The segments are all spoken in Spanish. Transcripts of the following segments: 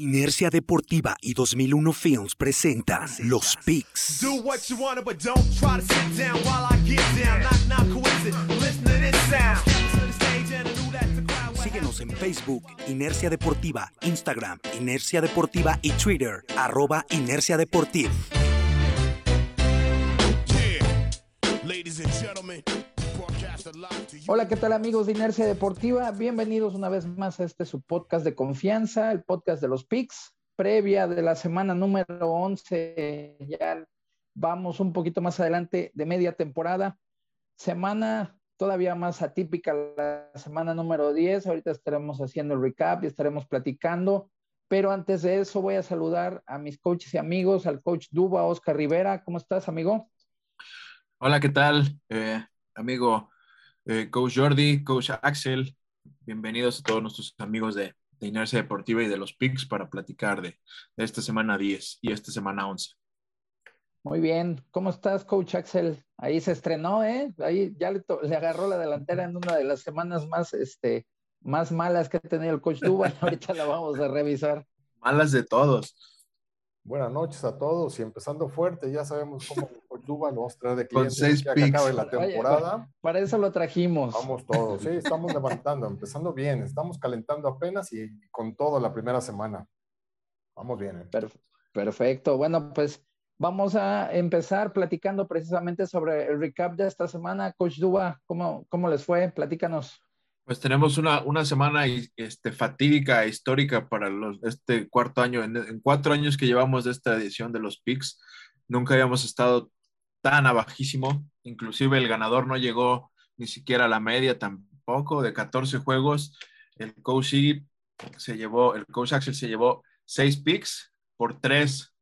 Inercia Deportiva y 2001 Films presentan Los Picks. Síguenos en Facebook, Inercia Deportiva, Instagram, Inercia Deportiva y Twitter, arroba Inercia Deportiva. Hola, ¿qué tal amigos de Inercia Deportiva? Bienvenidos una vez más a este su podcast de confianza, el podcast de los PICS, previa de la semana número 11. Ya vamos un poquito más adelante de media temporada. Semana todavía más atípica, la semana número 10. Ahorita estaremos haciendo el recap y estaremos platicando. Pero antes de eso voy a saludar a mis coaches y amigos, al coach Duba, Oscar Rivera. ¿Cómo estás, amigo? Hola, ¿qué tal, eh, amigo eh, Coach Jordi, Coach Axel, bienvenidos a todos nuestros amigos de, Inercia Deportiva y de los PICS para platicar de, esta semana 10 y esta semana 11. Muy bien, ¿cómo estás, Coach Axel? Ahí se estrenó, ¿eh? Ahí ya le, agarró la delantera en una de las semanas más, este, más malas que ha tenido el Coach Duba. Ahorita la vamos a revisar. Malas de todos. Buenas noches a todos y empezando fuerte, ya sabemos cómo Duba nos trae de clientes Con seis ya que acabe la temporada. para eso lo trajimos. Vamos todos, sí, estamos levantando, empezando bien, estamos calentando apenas y con todo la primera semana. Vamos bien. ¿eh? Perfecto, bueno, pues vamos a empezar platicando precisamente sobre el recap de esta semana. Coach Duba, ¿cómo, cómo les fue? Platícanos. Pues tenemos una, una semana este, fatídica, histórica para los, este cuarto año. En, cuatro años que llevamos de esta edición de los PICS, nunca habíamos estado tan abajísimo. Inclusive el ganador no llegó ni siquiera a la media tampoco, de 14 juegos. El coach se llevó, el coach Axel se llevó seis picks por tres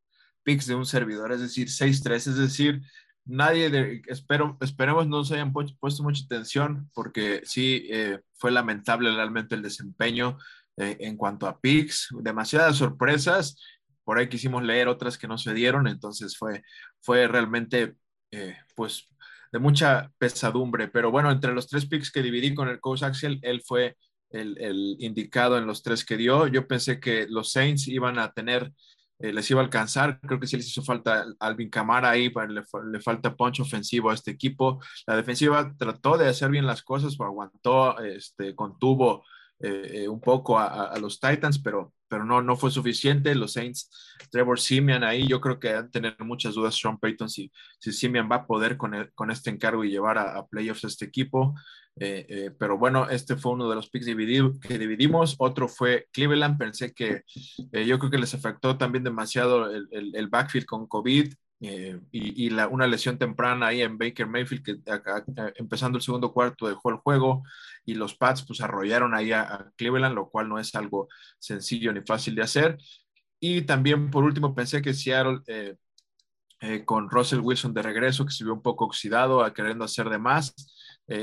picks de un servidor, es decir, 6-3, es decir, nadie, de, espero, esperemos no se hayan puesto mucha atención porque sí eh, fue lamentable realmente el desempeño eh, en cuanto a picks, demasiadas sorpresas, por ahí quisimos leer otras que no se dieron, entonces fue, fue realmente eh, pues de mucha pesadumbre, pero bueno, entre los tres picks que dividí con el coach Axel, él fue el, el indicado en los tres que dio. Yo pensé que los Saints iban a tener eh, les iba a alcanzar. Creo que sí les hizo falta Alvin Camara ahí, le, falta punch ofensivo a este equipo. La defensiva trató de hacer bien las cosas, aguantó, este, contuvo eh, eh, un poco a, los Titans, pero, pero no, no fue suficiente. Los Saints, Trevor Simeon ahí, yo creo que van tener muchas dudas Sean Payton si, si Simeon va a poder con, con este encargo y llevar a, playoffs a este equipo. Eh, pero bueno, este fue uno de los picks que dividimos. Otro fue Cleveland. Pensé que yo creo que les afectó también demasiado el, el, el backfield con COVID. Eh, y, una lesión temprana ahí en Baker Mayfield que empezando el segundo cuarto dejó el juego y los Pats pues arrollaron ahí a, Cleveland, lo cual no es algo sencillo ni fácil de hacer. Y también por último pensé que Seattle eh, eh, con Russell Wilson de regreso, que se vio un poco oxidado, a queriendo hacer de más,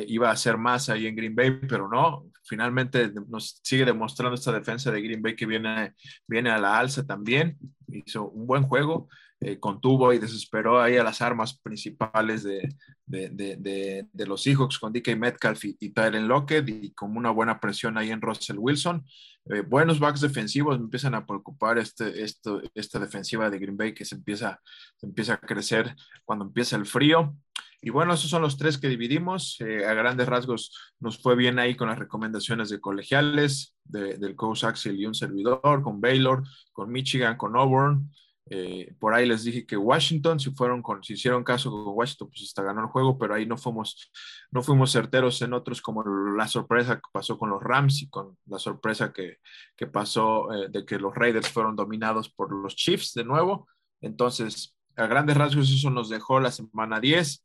iba a hacer más ahí en Green Bay, pero no, finalmente nos sigue demostrando esta defensa de Green Bay que viene, viene a la alza también, hizo un buen juego eh, contuvo y desesperó ahí a las armas principales de, de, de, de los Seahawks con DK Metcalf y, y Tylen Lockett y con una buena presión ahí en Russell Wilson. Eh, buenos backs defensivos, me empiezan a preocupar este, esto, esta defensiva de Green Bay que se empieza, empieza a crecer cuando empieza el frío. Y bueno, esos son los tres que dividimos. Eh, a grandes rasgos nos fue bien ahí con las recomendaciones de colegiales, del coach Axel y un servidor, con Baylor, con Michigan, con Auburn. Eh, por ahí les dije que Washington, si fueron con, si hicieron caso con Washington, pues hasta ganó el juego, pero ahí no fuimos, no fuimos certeros en otros como la sorpresa que pasó con los Rams y con la sorpresa que, que pasó eh, de que los Raiders fueron dominados por los Chiefs de nuevo. Entonces, a grandes rasgos, eso nos dejó la semana 10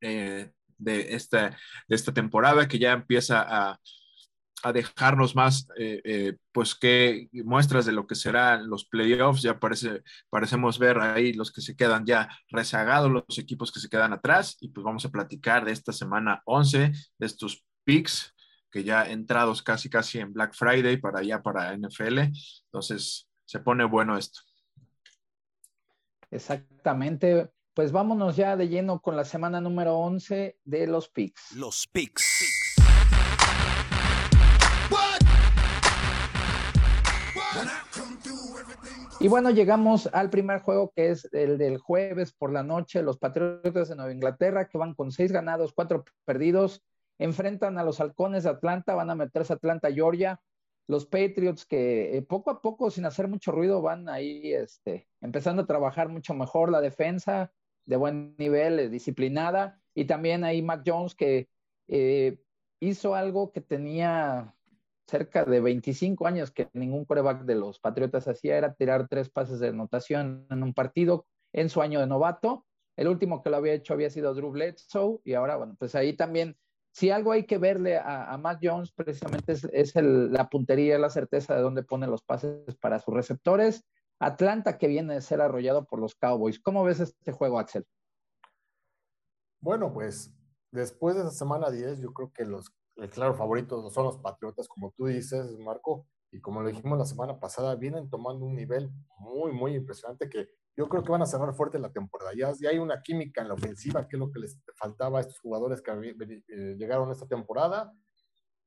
eh, de, esta, de esta temporada que ya empieza a, a dejarnos más, eh, eh, pues, que muestras de lo que serán los playoffs. Ya parece, parecemos ver ahí los que se quedan ya rezagados, los equipos que se quedan atrás. Y pues vamos a platicar de esta semana 11, de estos picks que ya entrados casi, casi en Black Friday para allá, para NFL. Entonces, se pone bueno esto. Exactamente. Pues vámonos ya de lleno con la semana número 11 de los picks. Los picks. Y bueno, llegamos al primer juego que es el del jueves por la noche. Los Patriotas de Nueva Inglaterra, que van con seis ganados, cuatro perdidos, enfrentan a los Halcones de Atlanta, van a meterse a Atlanta, Georgia. Los Patriots que eh, poco a poco, sin hacer mucho ruido, van ahí este, empezando a trabajar mucho mejor la defensa de buen nivel, eh, disciplinada. Y también ahí Mac Jones que eh, hizo algo que tenía cerca de 25 años que ningún coreback de los Patriotas hacía, era tirar tres pases de anotación en un partido en su año de novato. El último que lo había hecho había sido Drew Bledsoe y ahora, bueno, pues ahí también, si algo hay que verle a, Matt Jones, precisamente es, la puntería, la certeza de dónde pone los pases para sus receptores. Atlanta que viene de ser arrollado por los Cowboys. ¿Cómo ves este juego, Axel? Bueno, pues después de esa semana 10, yo creo que los claro favorito son los Patriotas, como tú dices, Marco, y como lo dijimos la semana pasada, vienen tomando un nivel muy, muy impresionante que yo creo que van a cerrar fuerte la temporada. Ya, hay una química en la ofensiva, que es lo que les faltaba a estos jugadores que eh, llegaron esta temporada,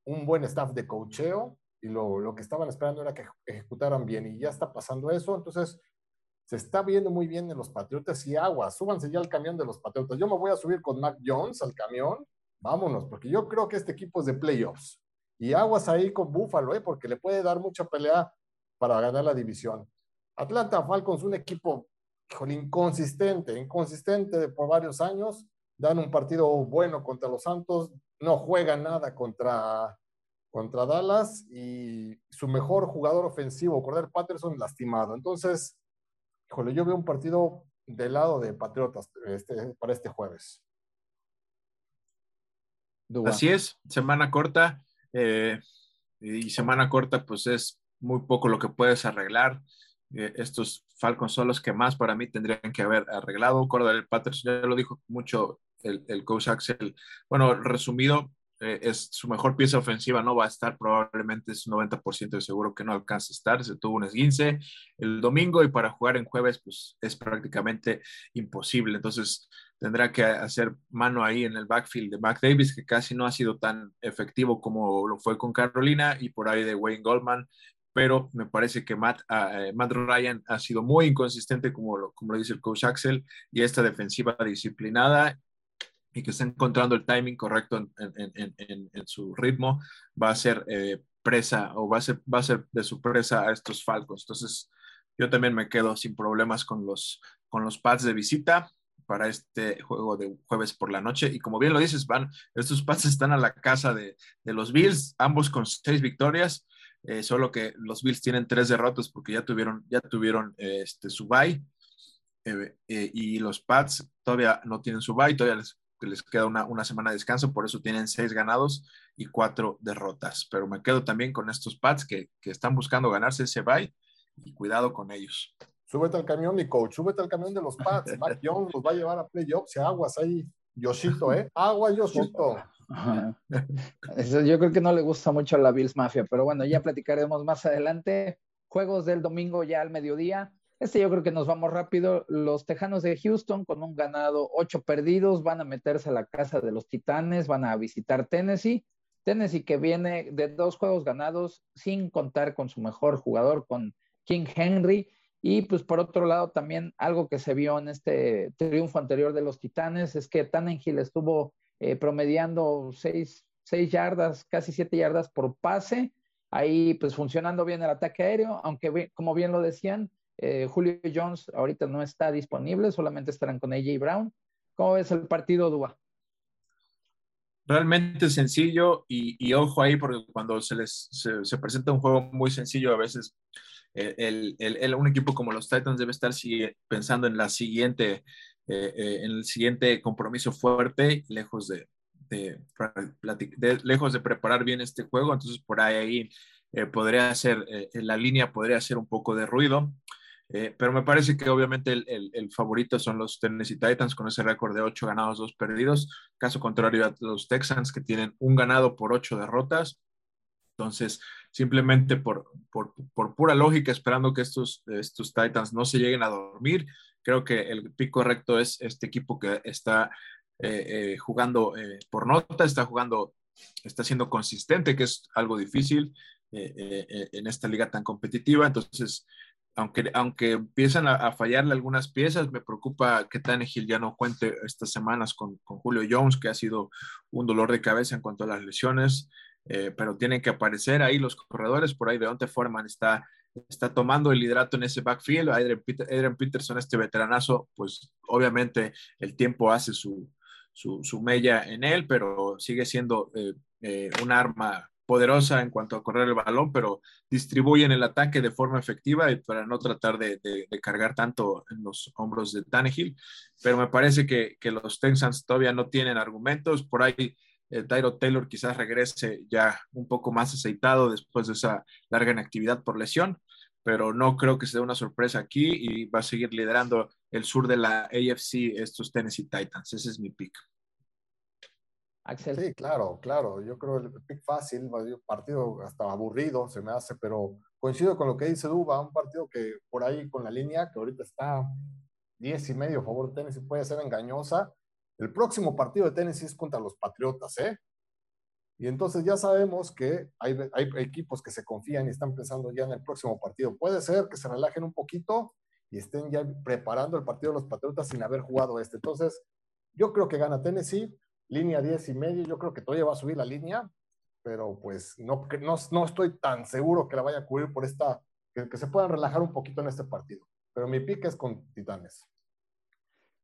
un buen staff de cocheo, y lo, lo que estaban esperando era que ejecutaran bien, y ya está pasando eso, entonces se está viendo muy bien en los Patriotas y agua, súbanse ya al camión de los Patriotas. Yo me voy a subir con Mac Jones al camión vámonos, porque yo creo que este equipo es de playoffs. Y aguas ahí con Buffalo, ¿eh? porque le puede dar mucha pelea para ganar la división. Atlanta Falcons, un equipo inconsistente, inconsistente por varios años. Dan un partido bueno contra los Santos, no juegan nada contra, contra Dallas y su mejor jugador ofensivo, Cordell Patterson, lastimado. Entonces, híjole, yo veo un partido del lado de Patriotas este, para este jueves. Así es, semana corta eh, y semana corta pues es muy poco lo que puedes arreglar. Eh, estos Falcons son los que más para mí tendrían que haber arreglado. Cordell Patterson ya lo dijo mucho el, el coach Axel. Bueno, resumido, eh, es su mejor pieza ofensiva, no va a estar, probablemente es 90% de seguro que no alcanza a estar, se tuvo un esguince el domingo y para jugar en jueves pues es prácticamente imposible, entonces tendrá que hacer mano ahí en el backfield de Mac Davis, que casi no ha sido tan efectivo como lo fue con Carolina y por ahí de Wayne Goldman, pero me parece que Matt, ah, eh, Matt Ryan ha sido muy inconsistente, como lo, como lo dice el coach Axel, y esta defensiva disciplinada y que está encontrando el timing correcto en, su ritmo, va a ser eh, presa o va a ser, va a ser de su presa a estos Falcons. Entonces, yo también me quedo sin problemas con los, con los pads de visita para este juego de jueves por la noche. Y como bien lo dices, van, estos pads están a la casa de, los Bills, ambos con seis victorias. Eh, solo que los Bills tienen tres derrotas porque ya tuvieron, ya tuvieron este, su bye. Eh, y los Pats todavía no tienen su bye, todavía les les queda una, semana de descanso, por eso tienen seis ganados y cuatro derrotas. Pero me quedo también con estos Pats que, están buscando ganarse ese bye y cuidado con ellos. Súbete al camión, mi coach, súbete al camión de los Pats. Mac Jones los va a llevar a playoffs y aguas ahí. Yoshito, ¿eh? Agua, Yoshito. Eso yo creo que no le gusta mucho a la Bills Mafia, pero bueno, ya platicaremos más adelante. Juegos del domingo ya al mediodía. Este yo creo que nos vamos rápido. Los Tejanos de Houston con un ganado, ocho perdidos, van a meterse a la casa de los Titanes, van a visitar Tennessee. Tennessee que viene de dos juegos ganados sin contar con su mejor jugador, con King Henry. Y pues por otro lado también algo que se vio en este triunfo anterior de los Titanes es que Tannenhill estuvo eh, promediando seis, seis yardas, casi siete yardas por pase. Ahí pues funcionando bien el ataque aéreo, aunque como bien lo decían, eh, Julio Jones ahorita no está disponible, solamente estarán con AJ Brown. ¿Cómo ves el partido, Dua? Realmente sencillo y, ojo ahí porque cuando se les se, presenta un juego muy sencillo a veces el, un equipo como los Titans debe estar pensando en la siguiente eh, eh, en el siguiente compromiso fuerte lejos de, lejos de preparar bien este juego entonces por ahí, podría ser la línea podría hacer un poco de ruido eh, pero me parece que obviamente el, favorito son los Tennessee Titans con ese récord de 8 ganados, 2 perdidos. Caso contrario a los Texans que tienen un ganado por 8 derrotas. Entonces, simplemente por, por, pura lógica, esperando que estos, estos Titans no se lleguen a dormir, creo que el pico correcto es este equipo que está eh, eh, jugando por nota, está jugando, está siendo consistente, que es algo difícil en esta liga tan competitiva. Entonces, aunque, aunque empiezan a, fallarle algunas piezas, me preocupa que Tannehill ya no cuente estas semanas con, con, Julio Jones, que ha sido un dolor de cabeza en cuanto a las lesiones, eh, pero tienen que aparecer ahí los corredores, por ahí Deonte Foreman está, está tomando el liderato en ese backfield, Adrian, Peterson, este veteranazo, pues obviamente el tiempo hace su, su, su mella en él, pero sigue siendo eh, eh, un arma poderosa en cuanto a correr el balón, pero distribuyen el ataque de forma efectiva para no tratar de, cargar tanto en los hombros de Tannehill. Pero me parece que, los Texans todavía no tienen argumentos. Por ahí eh, Tyro Taylor quizás regrese ya un poco más aceitado después de esa larga inactividad por lesión, pero no creo que sea una sorpresa aquí y va a seguir liderando el sur de la AFC estos Tennessee Titans. Ese es mi pick. Sí, claro, claro. Yo creo el pick fácil, partido hasta aburrido se me hace, pero coincido con lo que dice Duba, un partido que por ahí con la línea, que ahorita está 10 y medio a favor de Tennessee, puede ser engañosa. El próximo partido de Tennessee es contra los Patriotas, ¿eh? Y entonces ya sabemos que hay, equipos que se confían y están pensando ya en el próximo partido. Puede ser que se relajen un poquito y estén ya preparando el partido de los Patriotas sin haber jugado este. Entonces, yo creo que gana Tennessee línea 10 y medio, yo creo que todavía va a subir la línea, pero pues no, no, no estoy tan seguro que la vaya a cubrir por esta, que, que, se puedan relajar un poquito en este partido. Pero mi pique es con Titanes.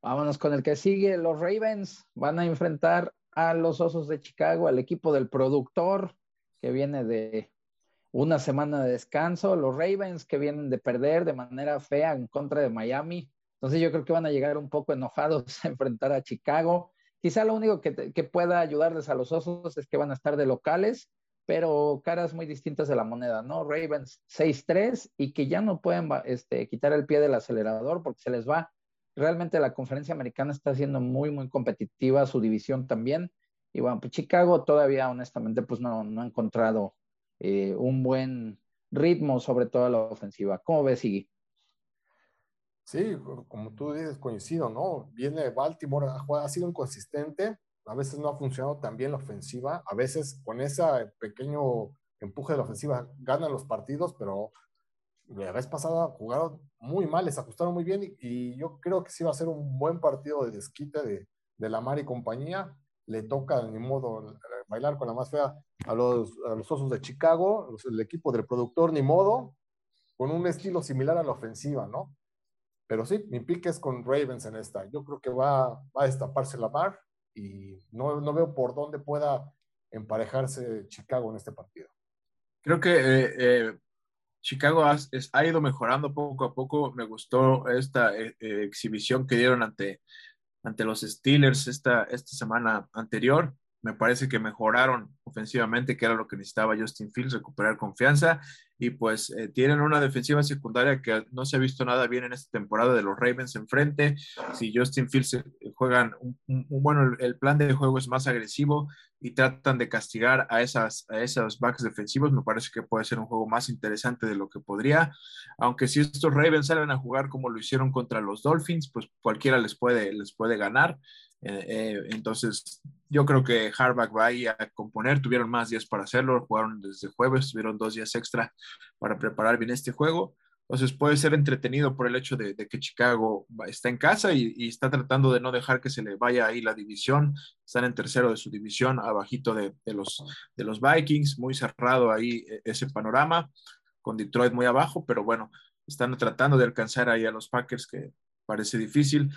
Vámonos con el que sigue. Los Ravens van a enfrentar a los Osos de Chicago, al equipo del productor que viene de una semana de descanso. Los Ravens que vienen de perder de manera fea en contra de Miami. Entonces yo creo que van a llegar un poco enojados a enfrentar a Chicago. Quizá lo único que, pueda ayudarles a los osos es que van a estar de locales, pero caras muy distintas de la moneda, ¿no? Ravens 6-3 y que ya no pueden este, quitar el pie del acelerador porque se les va. Realmente la conferencia americana está siendo muy, muy competitiva, su división también. Y bueno, pues Chicago todavía, honestamente, pues no, no ha encontrado eh, un buen ritmo, sobre todo la ofensiva. ¿Cómo ves, Iggy? Sí, como tú dices, coincido, ¿no? Viene Baltimore, ha, sido inconsistente, a veces no ha funcionado tan bien la ofensiva, a veces con ese pequeño empuje de la ofensiva ganan los partidos, pero la vez pasada jugaron muy mal, les ajustaron muy bien y, yo creo que sí va a ser un buen partido de desquite de, de la Mar y compañía. Le toca, ni modo, bailar con la más fea a los, a los Osos de Chicago, el equipo del productor, ni modo, con un estilo similar a la ofensiva, ¿no? Pero sí, mi pique es con Ravens en esta. Yo creo que va, va a destaparse la bar y no, no, veo por dónde pueda emparejarse Chicago en este partido. Creo que eh, eh, Chicago ha, ha, ido mejorando poco a poco. Me gustó esta eh, exhibición que dieron ante, ante los Steelers esta, esta semana anterior. Me parece que mejoraron ofensivamente, que era lo que necesitaba Justin Fields, recuperar confianza y pues eh, tienen una defensiva secundaria que no se ha visto nada bien en esta temporada de los Ravens enfrente. Si Justin Fields eh, juegan un, bueno, el, plan de juego es más agresivo y tratan de castigar a esas a esos backs defensivos, me parece que puede ser un juego más interesante de lo que podría. Aunque si estos Ravens salen a jugar como lo hicieron contra los Dolphins, pues cualquiera les puede les puede ganar. Eh, entonces, yo creo que Harbaugh va a componer, tuvieron más días para hacerlo, jugaron desde jueves, tuvieron dos días extra para preparar bien este juego. Entonces puede ser entretenido por el hecho de, que Chicago está en casa y, está tratando de no dejar que se le vaya ahí la división. Están en tercero de su división, abajito de, los, de los Vikings, muy cerrado ahí e, ese panorama, con Detroit muy abajo, pero bueno, están tratando de alcanzar ahí a los Packers, que parece difícil.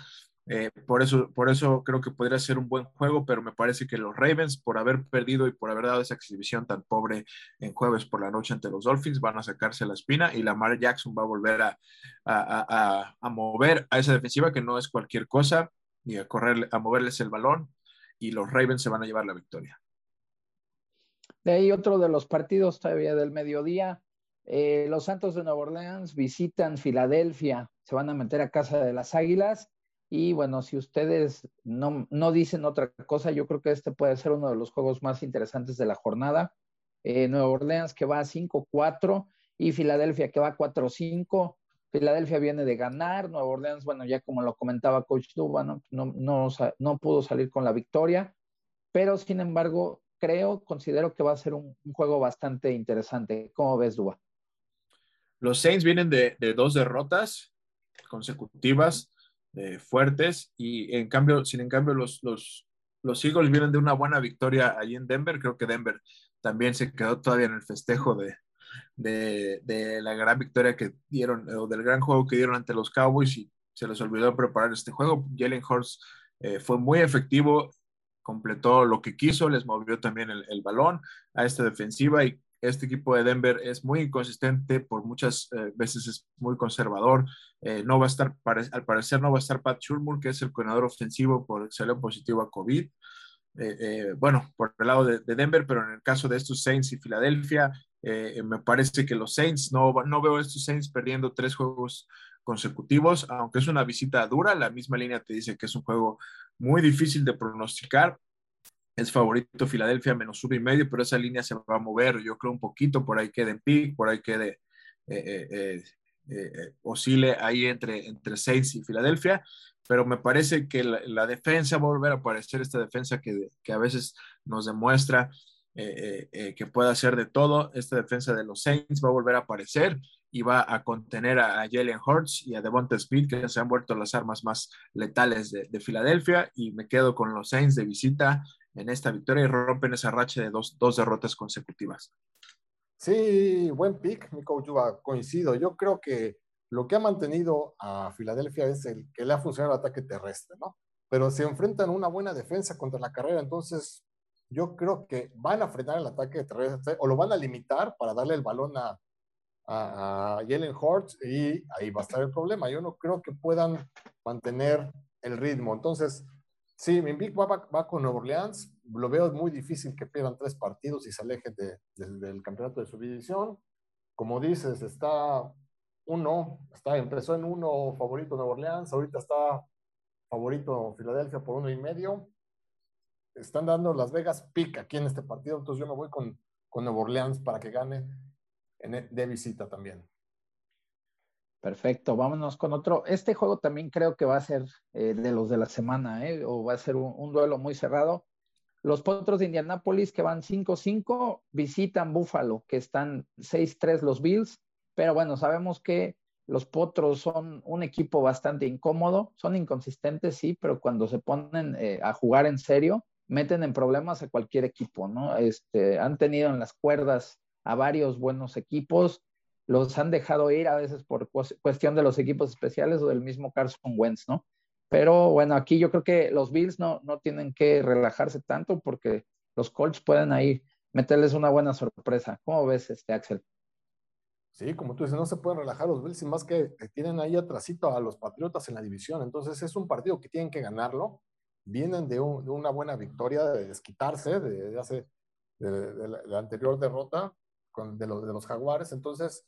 Eh, por, eso, por eso creo que podría ser un buen juego, pero me parece que los Ravens, por haber perdido y por haber dado esa exhibición tan pobre en jueves por la noche ante los Dolphins, van a sacarse la espina y Lamar Jackson va a volver a, a, a, mover a esa defensiva que no es cualquier cosa y a correr, a moverles el balón y los Ravens se van a llevar la victoria. De ahí otro de los partidos todavía del mediodía. Eh, los Santos de Nueva Orleans visitan Filadelfia, se van a meter a casa de las Águilas y bueno, si ustedes no, no, dicen otra cosa, yo creo que este puede ser uno de los juegos más interesantes de la jornada. Eh, Nueva Orleans que va a 5-4 y Filadelfia que va a 4-5. Filadelfia viene de ganar, Nueva Orleans, bueno, ya como lo comentaba Coach Duba, ¿no? No, no, no pudo salir con la victoria, pero sin embargo, creo, considero que va a ser un, juego bastante interesante. ¿Cómo ves, Duba? los Saints vienen de, dos derrotas consecutivas eh, fuertes y en cambio, sin en cambio los, los, los Eagles vienen de una buena victoria allí en Denver. Creo que Denver también se quedó todavía en el festejo de, de, la gran victoria que dieron o del gran juego que dieron ante los Cowboys y se les olvidó preparar este juego. Jalen Hurts eh, fue muy efectivo, completó lo que quiso, les movió también el, el balón a esta defensiva y este equipo de Denver es muy inconsistente, por muchas eh, veces es muy conservador. Eh, no va a estar, al parecer no va a estar Pat Shurmur, que es el coordinador ofensivo, por salió positivo a COVID. Eh, bueno, por el lado de, Denver, pero en el caso de estos Saints y Filadelfia, me parece que los Saints, no, no veo a estos Saints perdiendo tres juegos consecutivos, aunque es una visita dura, la misma línea te dice que es un juego muy difícil de pronosticar, es favorito Filadelfia menos uno y medio, pero esa línea se va a mover, yo creo un poquito, por ahí quede en pick, por ahí quede, eh, eh, eh, oscile ahí entre, entre Saints y Filadelfia, pero me parece que la, defensa va a volver a aparecer, esta defensa que, que a veces nos demuestra que puede hacer de todo, esta defensa de los Saints va a volver a aparecer y va a contener a, Jalen Hurts y a Devonta Speed, que se han vuelto las armas más letales de, de Filadelfia, y me quedo con los Saints de visita en esta victoria y rompen esa racha de dos, dos derrotas consecutivas. Sí, buen pick, mi coach coincido. Yo creo que lo que ha mantenido a Filadelfia es el que le ha funcionado el ataque terrestre, ¿no? Pero se enfrentan una buena defensa contra la carrera, entonces yo creo que van a frenar el ataque terrestre o lo van a limitar para darle el balón a, a, a Jalen Hurts y ahí va a estar el problema. Yo no creo que puedan mantener el ritmo. Entonces, Sí, mi Big va, va, con Nueva Orleans. Lo veo muy difícil que pierdan tres partidos y se alejen de, del campeonato de su división. Como dices, está uno, está, empezó en uno favorito Nueva Orleans, ahorita está favorito Filadelfia por uno y medio. Están dando Las Vegas pick aquí en este partido, entonces yo me voy con, con Orleans para que gane en, de visita también. Perfecto, vámonos con otro. Este juego también creo que va a ser eh, de los de la semana, ¿eh? o va a ser un, duelo muy cerrado. Los Potros de Indianápolis, que van 5-5, visitan Buffalo, que están 6-3 los Bills, pero bueno, sabemos que los Potros son un equipo bastante incómodo, son inconsistentes, sí, pero cuando se ponen eh, a jugar en serio, meten en problemas a cualquier equipo, ¿no? Este, han tenido en las cuerdas a varios buenos equipos, los han dejado ir a veces por cuestión de los equipos especiales o del mismo Carson Wentz, ¿no? Pero bueno, aquí yo creo que los Bills no, no tienen que relajarse tanto porque los Colts pueden ahí meterles una buena sorpresa. ¿Cómo ves, este Axel? Sí, como tú dices, no se pueden relajar los Bills, y más que tienen ahí atrásito a los Patriotas en la división. Entonces es un partido que tienen que ganarlo. Vienen de, una buena victoria, de desquitarse de, de, la, anterior derrota de, los, de los Jaguares. Entonces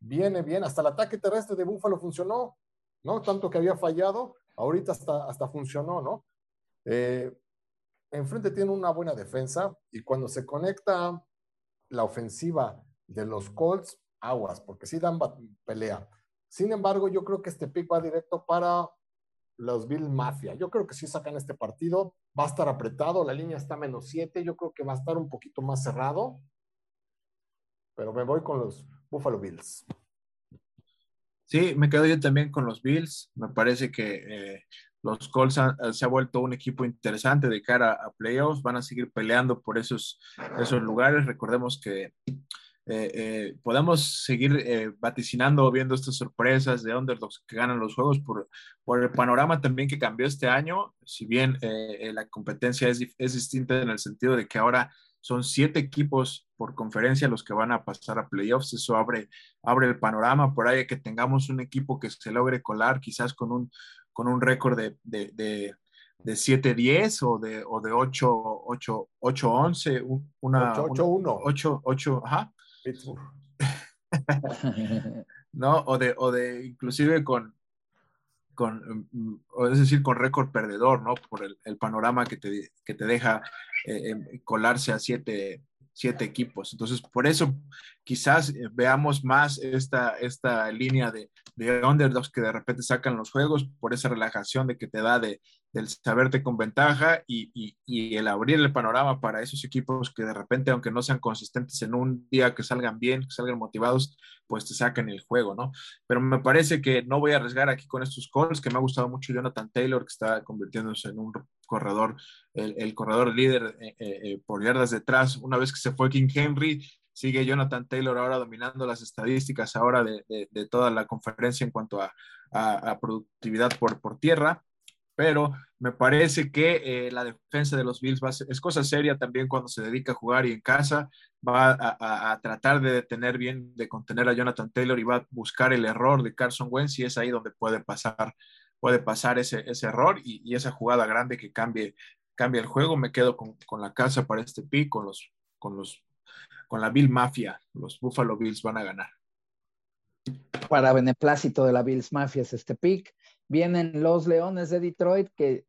viene bien, hasta el ataque terrestre de Búfalo funcionó, ¿no? Tanto que había fallado, ahorita hasta, hasta funcionó, ¿no? Eh, enfrente tiene una buena defensa y cuando se conecta la ofensiva de los Colts, aguas, porque sí dan pelea. Sin embargo, yo creo que este pick va directo para los Bill Mafia. Yo creo que si sacan este partido. Va a estar apretado, la línea está menos 7. Yo creo que va a estar un poquito más cerrado. Pero me voy con los Buffalo Bills. Sí, me quedo yo también con los Bills. Me parece que eh, los Colts se ha vuelto un equipo interesante de cara a playoffs. Van a seguir peleando por esos, esos lugares. Recordemos que eh, eh, podemos seguir vaticinando, viendo estas sorpresas de underdogs que ganan los juegos por, por el panorama también que cambió este año. Si bien la competencia es, es distinta en el sentido de que ahora son siete equipos por conferencia los que van a pasar a playoffs. Eso abre, abre el panorama. Por ahí que tengamos un equipo que se logre colar quizás con un, con un récord de, de, de, de 7-10 o de, o de 8-11. Una, 8-1. 8-8, ajá. no, o de, o de inclusive con, con, mm, es decir, con récord perdedor, ¿no? Por el, panorama que te, que te deja eh, em, colarse a siete, siete, equipos. Entonces, por eso quizás eh, veamos más esta, esta línea de, de underdogs que de repente sacan los juegos por esa relajación de que te da de, del saberte con ventaja y, y, el abrir el panorama para esos equipos que de repente, aunque no sean consistentes en un día que salgan bien, que salgan motivados, pues te sacan el juego, ¿no? Pero me parece que no voy a arriesgar aquí con estos calls, que me ha gustado mucho Jonathan Taylor, que está convirtiéndose en un corredor, el, corredor líder eh, eh, por yardas detrás, una vez que se fue King Henry, sigue Jonathan Taylor ahora dominando las estadísticas ahora de, de, toda la conferencia en cuanto a, a, productividad por, por tierra pero me parece que eh, la defensa de los Bills es cosa seria también cuando se dedica a jugar y en casa va a, tratar de detener bien, de contener a Jonathan Taylor y va a buscar el error de Carson Wentz y es ahí donde puede pasar, puede pasar ese, ese error y, esa jugada grande que cambie, cambie el juego. Me quedo con, con la casa para este pick, los, con los, con la Bill Mafia. Los Buffalo Bills van a ganar. Para beneplácito de la Bills Mafia es este pick. Vienen los Leones de Detroit que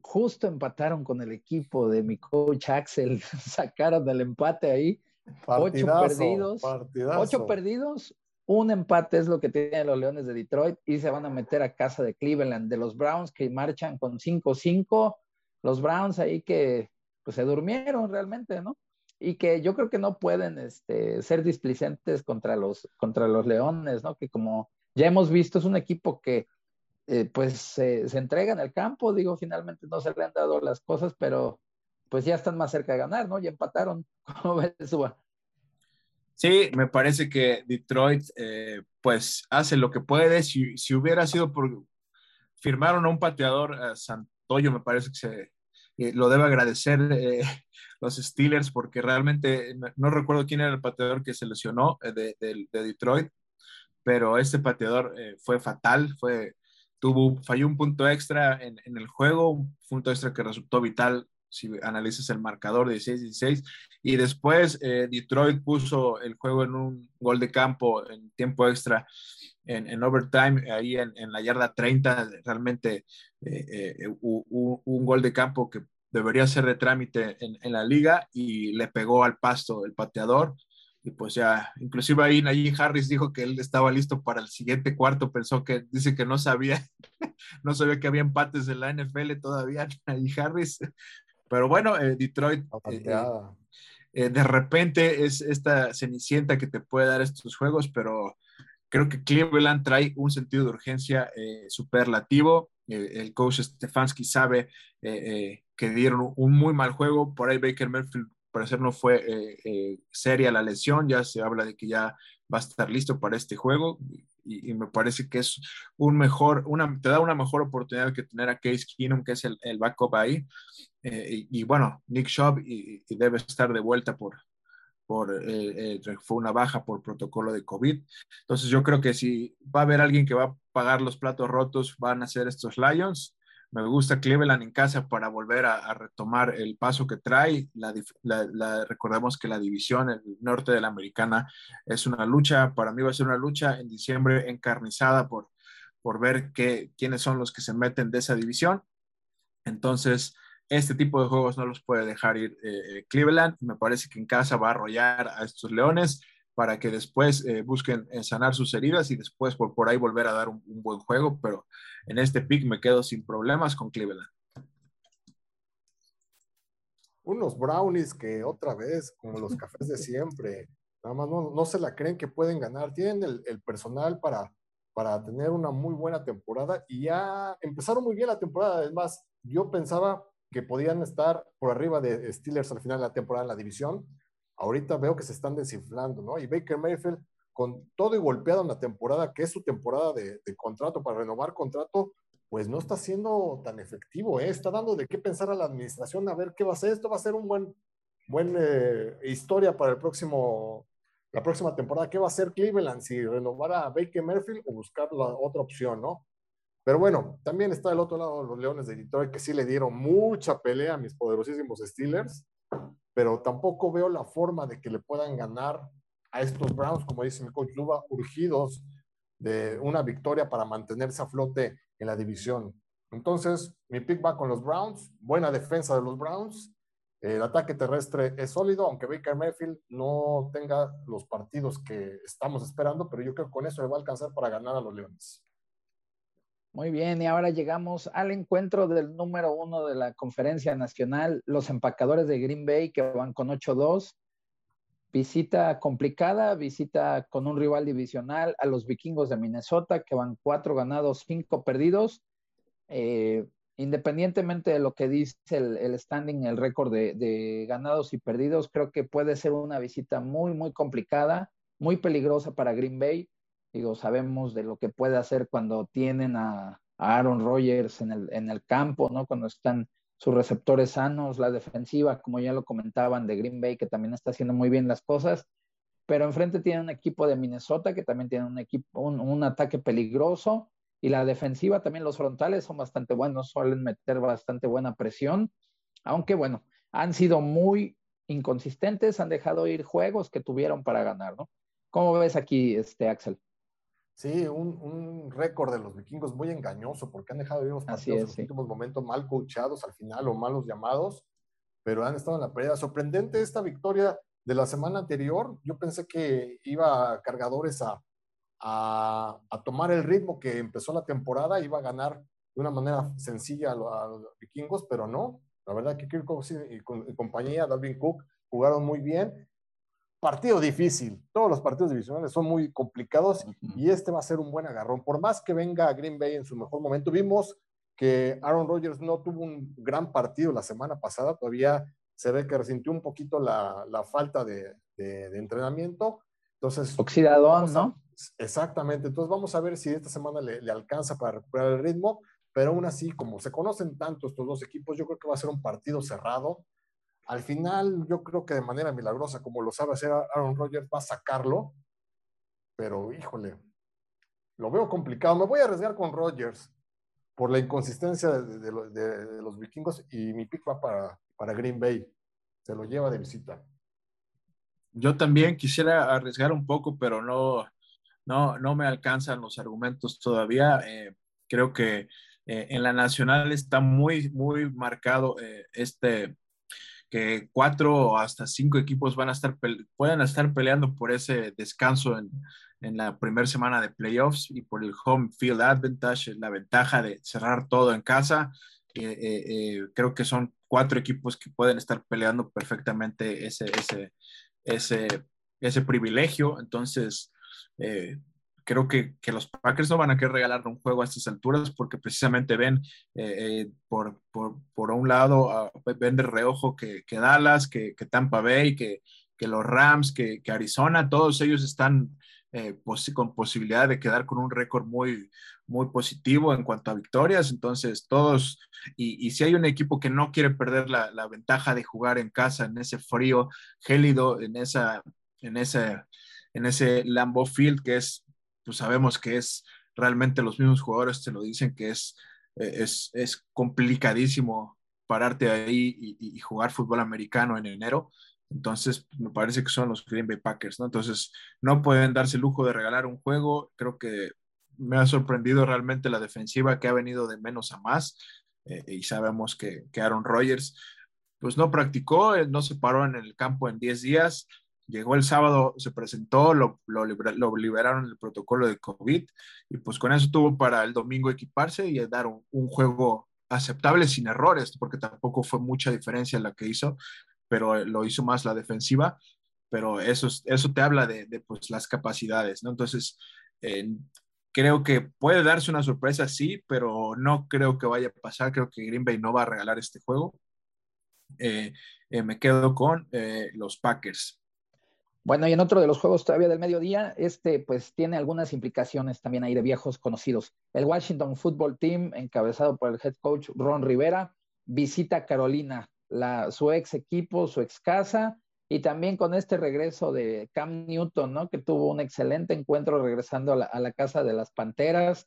justo empataron con el equipo de mi coach Axel, sacaron el empate ahí. ocho perdidos. Ocho perdidos, un empate es lo que tienen los Leones de Detroit y se van a meter a casa de Cleveland, de los Browns que marchan con 5-5. Los Browns ahí que pues, se durmieron realmente, ¿no? Y que yo creo que no pueden este, ser displicentes contra los, contra los Leones, ¿no? Que como ya hemos visto, es un equipo que eh, pues se entrega en el campo, digo, finalmente no se le han dado las cosas, pero pues ya están más cerca de ganar, ¿no? Ya empataron. ¿Cómo ves, Sí, me parece que Detroit, eh, pues, hace lo que puede. Si, si, hubiera sido por. Firmaron a un pateador, Santoyo, me parece que se, eh, lo debe agradecer los Steelers, porque realmente no, recuerdo quién era el pateador que se lesionó de, de, Detroit, pero este pateador fue fatal, fue tuvo, falló un punto extra en, en, el juego, un punto extra que resultó vital si analizas el marcador de 16-16. Y después eh, Detroit puso el juego en un gol de campo en tiempo extra, en, en overtime, ahí en, en, la yarda 30, realmente eh, eh, un, un, gol de campo que debería ser de trámite en, en, la liga y le pegó al pasto el pateador y pues ya, inclusive ahí Najee Harris dijo que él estaba listo para el siguiente cuarto, pensó que dice que no sabía, no sabía que había empates en la NFL todavía, Najee Harris, pero bueno, eh, Detroit eh, eh, de repente es esta cenicienta que te puede dar estos juegos, pero creo que Cleveland trae un sentido de urgencia superlativo, el coach Stefanski sabe que dieron un muy mal juego, por ahí Baker Mayfield parecer no fue eh, eh, seria la lesión, ya se habla de que ya va a estar listo para este juego y, me parece que es un mejor, una, te da una mejor oportunidad que tener a Case Keenum, que es el, el backup ahí. Eh, y, bueno, Nick Schaub y, debe estar de vuelta por, por fue una baja por protocolo de COVID. Entonces yo creo que si va a haber alguien que va a pagar los platos rotos, van a ser estos Lions me gusta Cleveland en casa para volver a, retomar el paso que trae. La, recordemos que la división, el norte de la americana, es una lucha, para mí va a ser una lucha en diciembre encarnizada por, por ver qué, quiénes son los que se meten de esa división. Entonces, este tipo de juegos no los puede dejar ir eh, eh, Cleveland. Me parece que en casa va a arrollar a estos leones para que después eh, busquen eh, sanar sus heridas y después por, por ahí volver a dar un, buen juego, pero en este pick me quedo sin problemas con Cleveland. Unos brownies que otra vez, como los cafés de siempre, nada más no, se la creen que pueden ganar, tienen el, personal para, para tener una muy buena temporada y ya empezaron muy bien la temporada, además yo pensaba que podían estar por arriba de Steelers al final de la temporada en la división, ahorita veo que se están desinflando, ¿no? Y Baker Mayfield, con todo y golpeado en la temporada, que es su temporada de, contrato para renovar contrato, pues no está siendo tan efectivo, ¿eh? Está dando de qué pensar a la administración, a ver qué va a hacer. Esto va a ser un buen, buen eh, historia para el próximo, la próxima temporada. ¿Qué va a hacer Cleveland? Si renovar a Baker Mayfield o buscar la otra opción, ¿no? Pero bueno, también está el otro lado los Leones de Detroit que sí le dieron mucha pelea a mis poderosísimos Steelers pero tampoco veo la forma de que le puedan ganar a estos Browns, como dice mi coach Luba, urgidos de una victoria para mantenerse a flote en la división. Entonces, mi pick va con los Browns, buena defensa de los Browns, El ataque terrestre es sólido, aunque Baker Mayfield no tenga los partidos que estamos esperando, pero yo creo que con eso le va a alcanzar para ganar a los Leones. Muy bien, y ahora llegamos al encuentro del número uno de la conferencia nacional, los empacadores de Green Bay que van con 8-2. Visita complicada, visita con un rival divisional a los vikingos de Minnesota que van cuatro ganados, cinco perdidos. Eh, independientemente de lo que dice el, standing, el récord de, de, ganados y perdidos, creo que puede ser una visita muy, muy complicada, muy peligrosa para Green Bay. Digo, sabemos de lo que puede hacer cuando tienen a, Aaron Rodgers en el, en el campo, ¿no? Cuando están sus receptores sanos, la defensiva, como ya lo comentaban, de Green Bay, que también está haciendo muy bien las cosas, pero enfrente tiene un equipo de Minnesota que también tiene un equipo, un, ataque peligroso, y la defensiva también los frontales son bastante buenos, suelen meter bastante buena presión, aunque bueno, han sido muy inconsistentes, han dejado ir juegos que tuvieron para ganar, ¿no? ¿Cómo ves aquí, este Axel? Sí, un, récord de los vikingos muy engañoso porque han dejado de los partidos en los últimos momentos mal coachados al final o malos llamados, pero han estado en la pelea. Sorprendente esta victoria de la semana anterior. Yo pensé que iba cargadores a, a, tomar el ritmo que empezó la temporada, iba a ganar de una manera sencilla a, los vikingos, pero no. La verdad que Kirk y, y compañía, Dalvin Cook, jugaron muy bien partido difícil. Todos los partidos divisionales son muy complicados y este va a ser un buen agarrón. Por más que venga Green Bay en su mejor momento, vimos que Aaron Rodgers no tuvo un gran partido la semana pasada, todavía se ve que resintió un poquito la, falta de, entrenamiento. Entonces, Oxidadón, ¿no? Exactamente. Entonces vamos a ver si esta semana le, le alcanza para recuperar el ritmo, pero aún así, como se conocen tanto estos dos equipos, yo creo que va a ser un partido cerrado al final, yo creo que de manera milagrosa, como lo sabe hacer Aaron Rodgers, va a sacarlo. Pero, híjole, lo veo complicado. Me voy a arriesgar con Rodgers por la inconsistencia de, los vikingos y mi pick va para, para Green Bay. Se lo lleva de visita. Yo también quisiera arriesgar un poco, pero no, no, no me alcanzan los argumentos todavía. Eh, creo que eh, en la nacional está muy, muy marcado eh, este, que cuatro o hasta cinco equipos van a estar, pueden estar peleando por ese descanso en, en la primera semana de playoffs y por el home field advantage, la ventaja de cerrar todo en casa. Eh, eh, eh, creo que son cuatro equipos que pueden estar peleando perfectamente ese, ese, ese, ese privilegio. Entonces, creo que, que, los Packers no van a querer regalar un juego a estas alturas porque precisamente ven eh, eh, por, por, por, un lado, ven de reojo que, que Dallas, que, que, Tampa Bay, que, los Rams, que, Arizona, todos ellos están eh, con posibilidad de quedar con un récord muy, muy positivo en cuanto a victorias. Entonces, todos, y, y si hay un equipo que no quiere perder la, la, ventaja de jugar en casa, en ese frío gélido, en esa, en ese, en ese Lambeau Field, que es pues sabemos que es realmente los mismos jugadores te lo dicen que es, eh, es, es complicadísimo pararte ahí y, jugar fútbol americano en enero. Entonces, me parece que son los Green Bay Packers, ¿no? Entonces, no pueden darse lujo de regalar un juego. Creo que me ha sorprendido realmente la defensiva que ha venido de menos a más. Eh, y sabemos que, que Aaron Rodgers, pues no practicó, no se paró en el campo en 10 días. Llegó el sábado, se presentó, lo, lo, lo liberaron el protocolo de COVID y pues con eso tuvo para el domingo equiparse y dar un, juego aceptable sin errores, porque tampoco fue mucha diferencia la que hizo, pero lo hizo más la defensiva, pero eso, eso te habla de, de pues, las capacidades, ¿no? Entonces, creo que puede darse una sorpresa, sí, pero no creo que vaya a pasar, creo que Green Bay no va a regalar este juego. Eh, eh, me quedo con eh, los Packers. Bueno, y en otro de los juegos todavía del mediodía, este pues tiene algunas implicaciones también ahí de viejos conocidos. El Washington Football Team, encabezado por el head coach Ron Rivera, visita Carolina, la, su ex equipo, su ex casa, y también con este regreso de Cam Newton, ¿no? Que tuvo un excelente encuentro regresando a la, casa de las Panteras.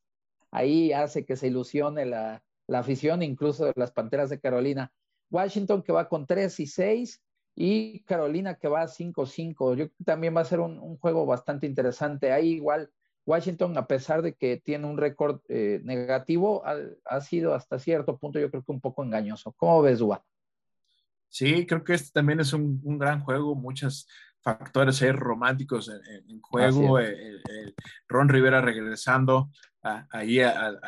Ahí hace que se ilusione la, la afición, incluso de las Panteras de Carolina. Washington que va con 3 y 6 y Carolina que va 5-5. Yo también va a ser un, juego bastante interesante. Ahí igual Washington, a pesar de que tiene un récord eh, negativo, ha, sido hasta cierto punto yo creo que un poco engañoso. ¿Cómo ves, Dua? Sí, creo que este también es un, un gran juego, muchos factores románticos en, juego. Eh, Ron Rivera regresando ahí al,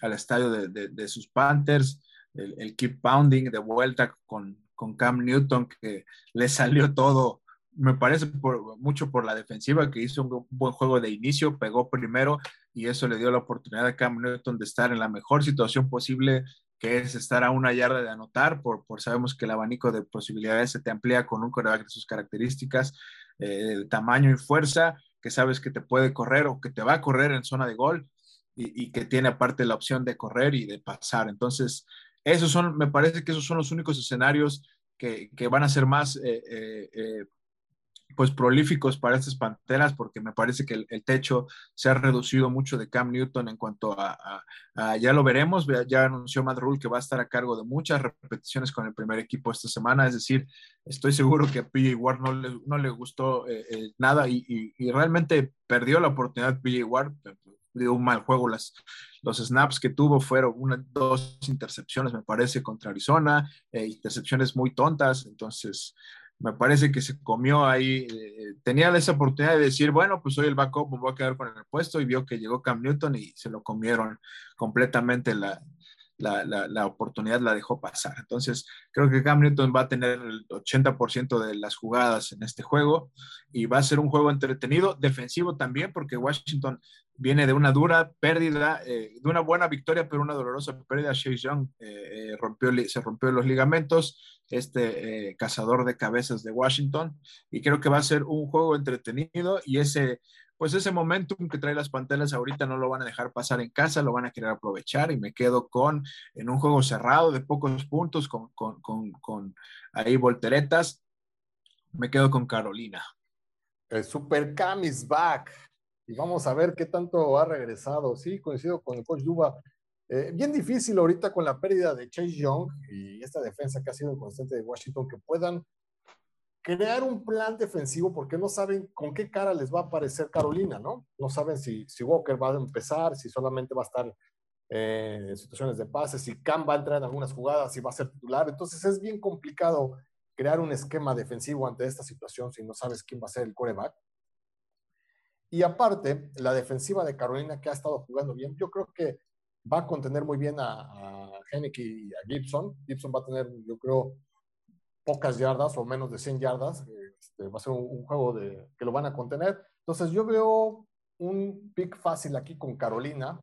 al, estadio de, de, sus Panthers, el, el, keep pounding de vuelta con, con Cam Newton, que le salió todo me parece por, mucho por la defensiva, que hizo un buen juego de inicio, pegó primero y eso le dio la oportunidad a Cam Newton de estar en la mejor situación posible, que es estar a una yarda de anotar, por, sabemos que el abanico de posibilidades se te amplía con un coreback de sus características, eh, tamaño y fuerza, que sabes que te puede correr o que te va a correr en zona de gol y que tiene aparte la opción de correr y de pasar. Entonces, esos son, me parece que esos son los únicos escenarios que, van a ser más eh, eh, eh pues prolíficos para estas Panteras porque me parece que el, techo se ha reducido mucho de Cam Newton en cuanto a, ya lo veremos, ya anunció Matt que va a estar a cargo de muchas repeticiones con el primer equipo esta semana, es decir, estoy seguro que a PJ Ward no le, no le gustó nada y, realmente perdió la oportunidad PJ Ward, dio un mal juego, las, los snaps que tuvo fueron una, dos intercepciones, me parece, contra Arizona, eh, intercepciones muy tontas, entonces me parece que se comió ahí, eh, tenía esa oportunidad de decir, bueno, pues soy el backup, voy a quedar con el puesto y vio que llegó Cam Newton y se lo comieron completamente la, la, la, oportunidad la dejó pasar. Entonces, creo que Cam Newton va a tener el 80% de las jugadas en este juego y va a ser un juego entretenido, defensivo también, porque Washington viene de una dura pérdida, eh, de una buena victoria, pero una dolorosa pérdida. Chase Young eh, eh, rompió, se rompió los ligamentos, este cazador de cabezas de Washington, y creo que va a ser un juego entretenido y ese pues ese momentum que trae las Panteras ahorita no lo van a dejar pasar en casa, lo van a querer aprovechar y me quedo con, en un juego cerrado de pocos puntos, con, con, con, con ahí volteretas, me quedo con Carolina. El Super Cam is back. Y vamos a ver qué tanto ha regresado. Sí, coincido con el coach Duba. Eh, bien difícil ahorita con la pérdida de Chase Young y esta defensa que ha sido constante de Washington que puedan crear un plan defensivo porque no saben con qué cara les va a aparecer Carolina, ¿no? No saben si, si Walker va a empezar, si solamente va a estar eh, en situaciones de pase, si Cam va a entrar en algunas jugadas, si va a ser titular. Entonces es bien complicado crear un esquema defensivo ante esta situación si no sabes quién va a ser el coreback. Y aparte, la defensiva de Carolina que ha estado jugando bien, yo creo que va a contener muy bien a, a y a Gibson. Gibson va a tener, yo creo, pocas yardas o menos de 100 yardas. Este, va a ser un, juego de, que lo van a contener. Entonces yo veo un pick fácil aquí con Carolina.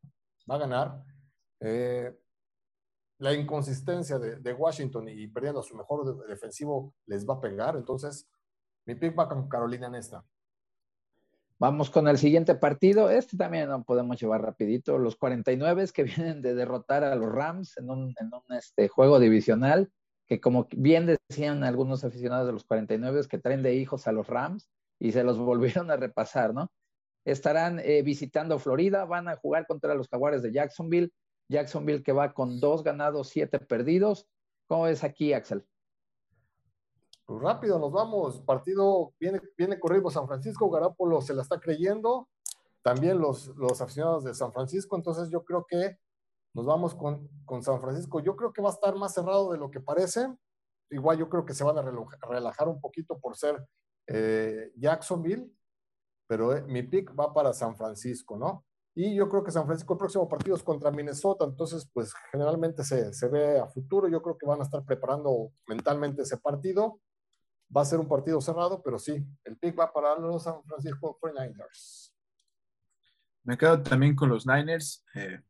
Va a ganar. Eh, la inconsistencia de, Washington y perdiendo a su mejor defensivo les va a pegar. Entonces mi pick va con Carolina en esta. Vamos con el siguiente partido. Este también lo podemos llevar rapidito. Los 49 que vienen de derrotar a los Rams en un, en un este, juego divisional que como bien decían algunos aficionados de los 49 que traen de hijos a los Rams y se los volvieron a repasar, ¿no? Estarán eh, visitando Florida, van a jugar contra los Jaguares de Jacksonville, Jacksonville que va con dos ganados, siete perdidos. ¿Cómo es aquí, Axel? Pues rápido, nos vamos. Partido viene, viene corrido San Francisco, Garapolo se la está creyendo. También los, los aficionados de San Francisco, entonces yo creo que nos vamos con, San Francisco. Yo creo que va a estar más cerrado de lo que parece. Igual yo creo que se van a relajar un poquito por ser eh, Jacksonville, pero eh, mi pick va para San Francisco, ¿no? Y yo creo que San Francisco el próximo partido es contra Minnesota, entonces pues generalmente se, se ve a futuro. Yo creo que van a estar preparando mentalmente ese partido. Va a ser un partido cerrado, pero sí, el pick va para los San Francisco 49ers. Me quedo también con los Niners. Eh,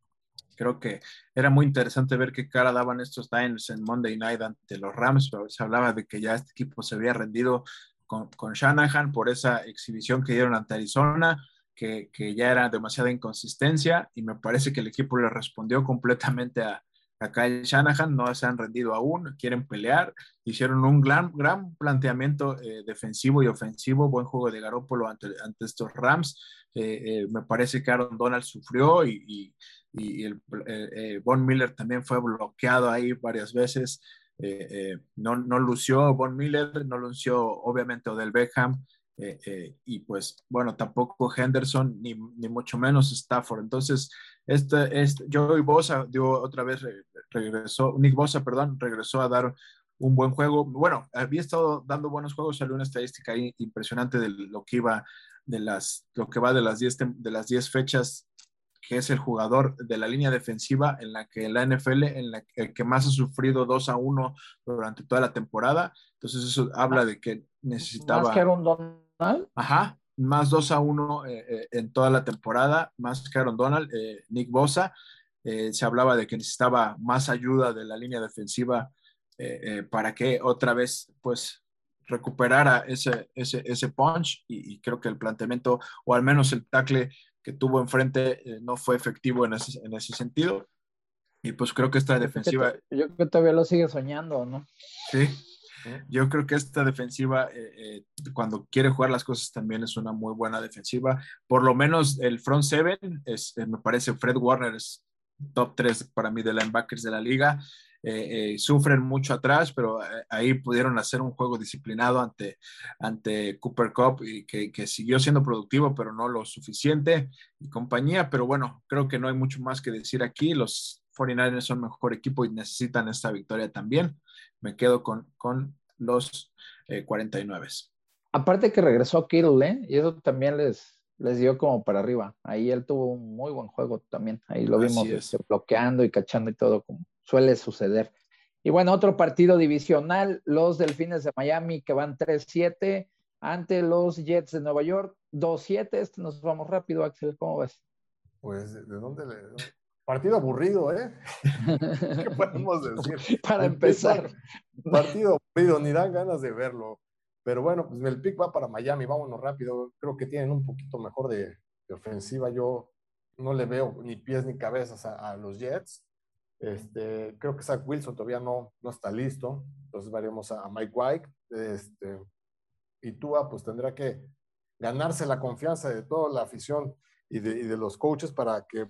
Creo que era muy interesante ver qué cara daban estos Niners en Monday Night ante los Rams. Se hablaba de que ya este equipo se había rendido con, con Shanahan por esa exhibición que dieron ante Arizona, que, que, ya era demasiada inconsistencia y me parece que el equipo le respondió completamente a, a Kyle Shanahan, no se han rendido aún, quieren pelear, hicieron un gran, gran planteamiento eh, defensivo y ofensivo, buen juego de Garópolo ante, ante estos Rams. Eh, eh, me parece que Aaron Donald sufrió y, y el, eh, eh, Von Miller también fue bloqueado ahí varias veces. Eh, no, no, lució Von Miller, no lució obviamente Odell Beckham, y pues bueno, tampoco Henderson, ni, ni, mucho menos Stafford. Entonces, este, este, Joey Bosa dio otra vez, regresó, Nick Bosa, perdón, regresó a dar un buen juego. Bueno, había estado dando buenos juegos, salió una estadística ahí impresionante de lo que iba de las, lo que va de las 10 de las 10 fechas que es el jugador de la línea defensiva en la que la NFL, en la que, el que más ha sufrido 2 a 1 durante toda la temporada. Entonces eso habla de que necesitaba... Más que Aaron Donald. Ajá, más 2 a 1 eh, eh, en toda la temporada, más que Aaron Donald, eh, Nick Bosa. se hablaba de que necesitaba más ayuda de la línea defensiva para que otra vez, pues, recuperara ese, ese, ese punch y, y, creo que el planteamiento, o al menos el tackle que tuvo enfrente eh, no fue efectivo en ese, en ese sentido. Y pues creo que esta defensiva... Yo creo que todavía lo sigue soñando, ¿no? Sí, yo creo que esta defensiva, eh, eh, cuando quiere jugar las cosas, también es una muy buena defensiva. Por lo menos el front seven, es, me parece Fred Warner es top 3 para mí de linebackers de la liga. Eh, eh, sufren mucho atrás, pero eh, ahí pudieron hacer un juego disciplinado ante, ante Cooper Cup y que, que, siguió siendo productivo, pero no lo suficiente y compañía. Pero bueno, creo que no hay mucho más que decir aquí. Los 49ers son mejor equipo y necesitan esta victoria también. Me quedo con, con los 49. Aparte que regresó Kittle, ¿eh? Y eso también les, les dio como para arriba. Ahí él tuvo un muy buen juego también. Ahí lo vimos este, bloqueando y cachando y todo como suele suceder. Y bueno, otro partido divisional, los Delfines de Miami que van 3-7 ante los Jets de Nueva York, 2-7. Este nos vamos rápido, Axel, ¿cómo ves? Pues, ¿de dónde le.? Partido aburrido, ¿eh? ¿Qué podemos decir? Para empezar. Partido aburrido, ni dan ganas de verlo. Pero bueno, pues el pick va para Miami, vámonos rápido. Creo que tienen un poquito mejor de, ofensiva. Yo no le veo ni pies ni cabezas a los Jets. Este, creo que Zach Wilson todavía no, no está listo, entonces veremos a, Mike White. Este, y Tua pues tendrá que ganarse la confianza de toda la afición y de, los coaches para que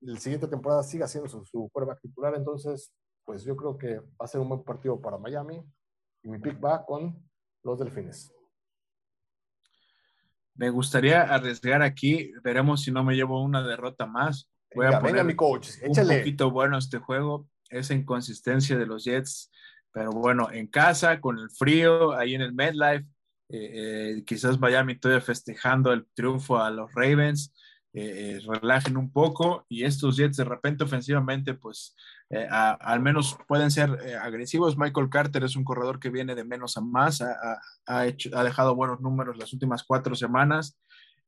la siguiente temporada siga siendo su, prueba titular. Entonces, pues yo creo que va a ser un buen partido para Miami. Y mi pick va con los Delfines. Me gustaría arriesgar aquí, veremos si no me llevo una derrota más. Voy a poner mi coach, échale. Un poquito bueno este juego, esa inconsistencia de los Jets, pero bueno, en casa, con el frío, ahí en el MedLife, eh, eh, quizás Miami todavía festejando el triunfo a los Ravens, eh, relajen un poco y estos Jets de repente ofensivamente, pues al menos pueden ser agresivos. Michael Carter es un corredor que viene de menos a más, ha, hecho, ha dejado buenos números las últimas cuatro semanas.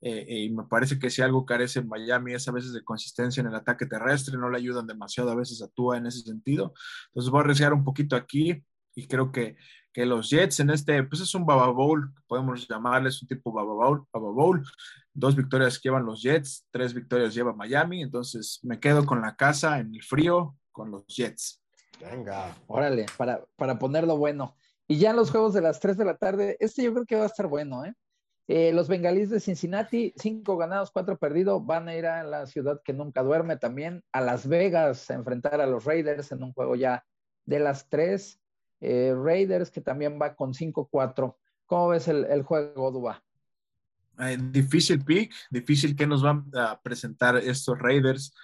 Eh, eh, y me parece que si algo carece en Miami es a veces de consistencia en el ataque terrestre, no le ayudan demasiado a veces a Tua en ese sentido. Entonces voy a arriesgar un poquito aquí y creo que, que los Jets en este, pues es un Baba Bowl, podemos llamarles un tipo Baba Bowl, Baba Bowl. Dos victorias llevan los Jets, tres victorias lleva Miami, entonces me quedo con la casa en el frío con los Jets. Venga, órale, para, para ponerlo bueno. Y ya en los juegos de las 3 de la tarde, este yo creo que va a estar bueno, ¿eh? Eh, los bengalíes de Cincinnati, cinco ganados, cuatro perdidos, van a ir a la ciudad que nunca duerme también, a Las Vegas, a enfrentar a los Raiders en un juego ya de las tres. Eh, Raiders que también va con 5-4. ¿Cómo ves el, juego, Duba? difícil pick, difícil que nos van a presentar estos Raiders.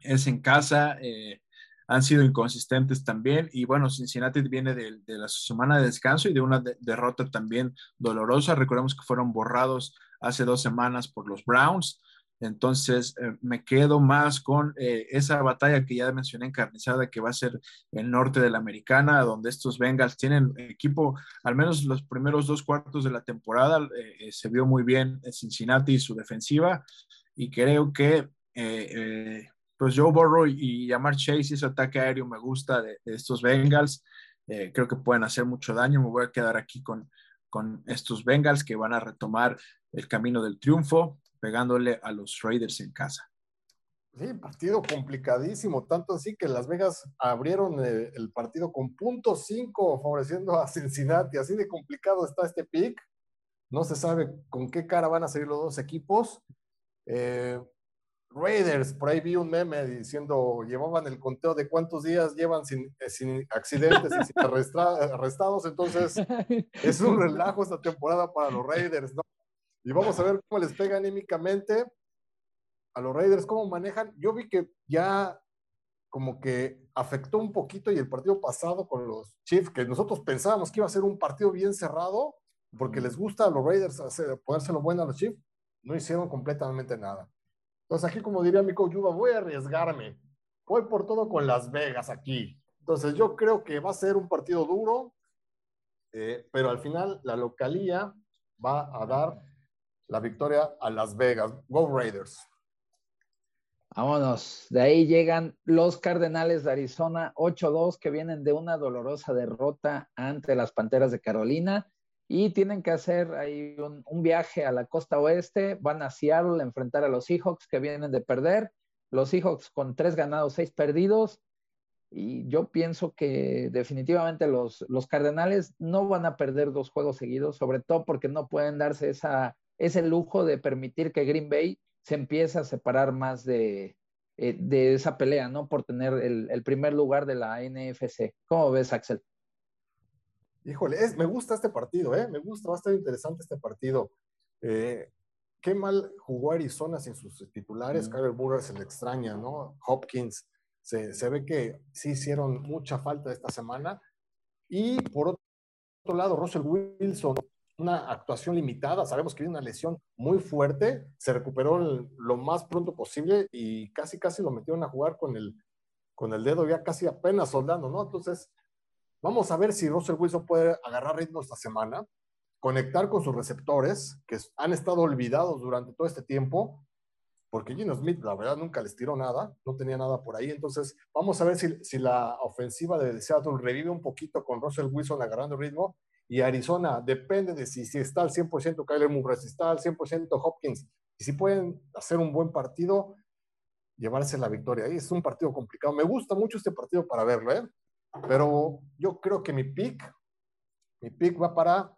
Es en casa. Eh, han sido inconsistentes también. Y bueno, Cincinnati viene de, la semana de descanso y de una derrota también dolorosa. Recordemos que fueron borrados hace dos semanas por los Browns. Entonces eh, me quedo más con eh, esa batalla que ya mencioné encarnizada, que va a ser el norte de la americana, donde estos Bengals tienen equipo, al menos los primeros dos cuartos de la temporada, eh, se vio muy bien Cincinnati y su defensiva, y creo que pues Joe Burrow y Yamar Chase, ese ataque aéreo me gusta de, estos Bengals. Eh, creo que pueden hacer mucho daño. Me voy a quedar aquí con, con estos Bengals que van a retomar el camino del triunfo, pegándole a los Raiders en casa. Sí, partido complicadísimo, tanto así que Las Vegas abrieron eh, el, partido con punto 5 favoreciendo a Cincinnati. Así de complicado está este pick. No se sabe con qué cara van a salir los dos equipos. Eh, Raiders, por ahí vi un meme diciendo, llevaban el conteo de cuántos días llevan sin, eh, accidentes y sin arrestados, entonces es un relajo esta temporada para los Raiders, ¿no? Y vamos a ver cómo les pega anímicamente a los Raiders, cómo manejan. Yo vi que ya como que afectó un poquito y el partido pasado con los Chiefs, que nosotros pensábamos que iba a ser un partido bien cerrado, porque les gusta a los Raiders hacer, ponérselo bueno a los Chiefs, no hicieron completamente nada. Entonces aquí, como diría mi coach voy a arriesgarme. Voy por todo con Las Vegas aquí. Entonces yo creo que va a ser un partido duro, eh, pero al final la localía va a dar la victoria a Las Vegas. Go Raiders. Vámonos. De ahí llegan los Cardenales de Arizona 8-2 que vienen de una dolorosa derrota ante las Panteras de Carolina y tienen que hacer ahí un, viaje a la costa oeste. Van a Seattle a enfrentar a los Seahawks que vienen de perder. Los Seahawks con tres ganados, seis perdidos. Y yo pienso que definitivamente los, los Cardenales no van a perder dos juegos seguidos, sobre todo porque no pueden darse esa, ese lujo de permitir que Green Bay se empiece a separar más de, eh, de esa pelea, ¿no? Por tener el, primer lugar de la NFC. ¿Cómo ves, Axel? Híjole, me gusta este partido, ¿eh? Me gusta, va a estar interesante este partido. Eh, qué mal jugó Arizona sin sus titulares. Carter Burger se le extraña, ¿no? Hopkins, se, se, ve que sí hicieron mucha falta esta semana. Y por otro lado, Russell Wilson una actuación limitada, sabemos que tiene una lesión muy fuerte, se recuperó lo más pronto posible y casi casi lo metieron a jugar con el, con el dedo ya casi apenas soldando, ¿no? Entonces, vamos a ver si Russell Wilson puede agarrar ritmo esta semana, conectar con sus receptores, que han estado olvidados durante todo este tiempo, porque Gino Smith, la verdad, nunca les tiró nada, no tenía nada por ahí. Entonces, vamos a ver si, si la ofensiva de Seattle revive un poquito con Russell Wilson agarrando ritmo y Arizona depende de si, si está al 100% Kyler Murray, si está al 100% Hopkins, y si pueden hacer un buen partido, llevarse la victoria. Ahí es un partido complicado. Me gusta mucho este partido para verlo, ¿eh? Pero yo creo que mi pick, mi pick va para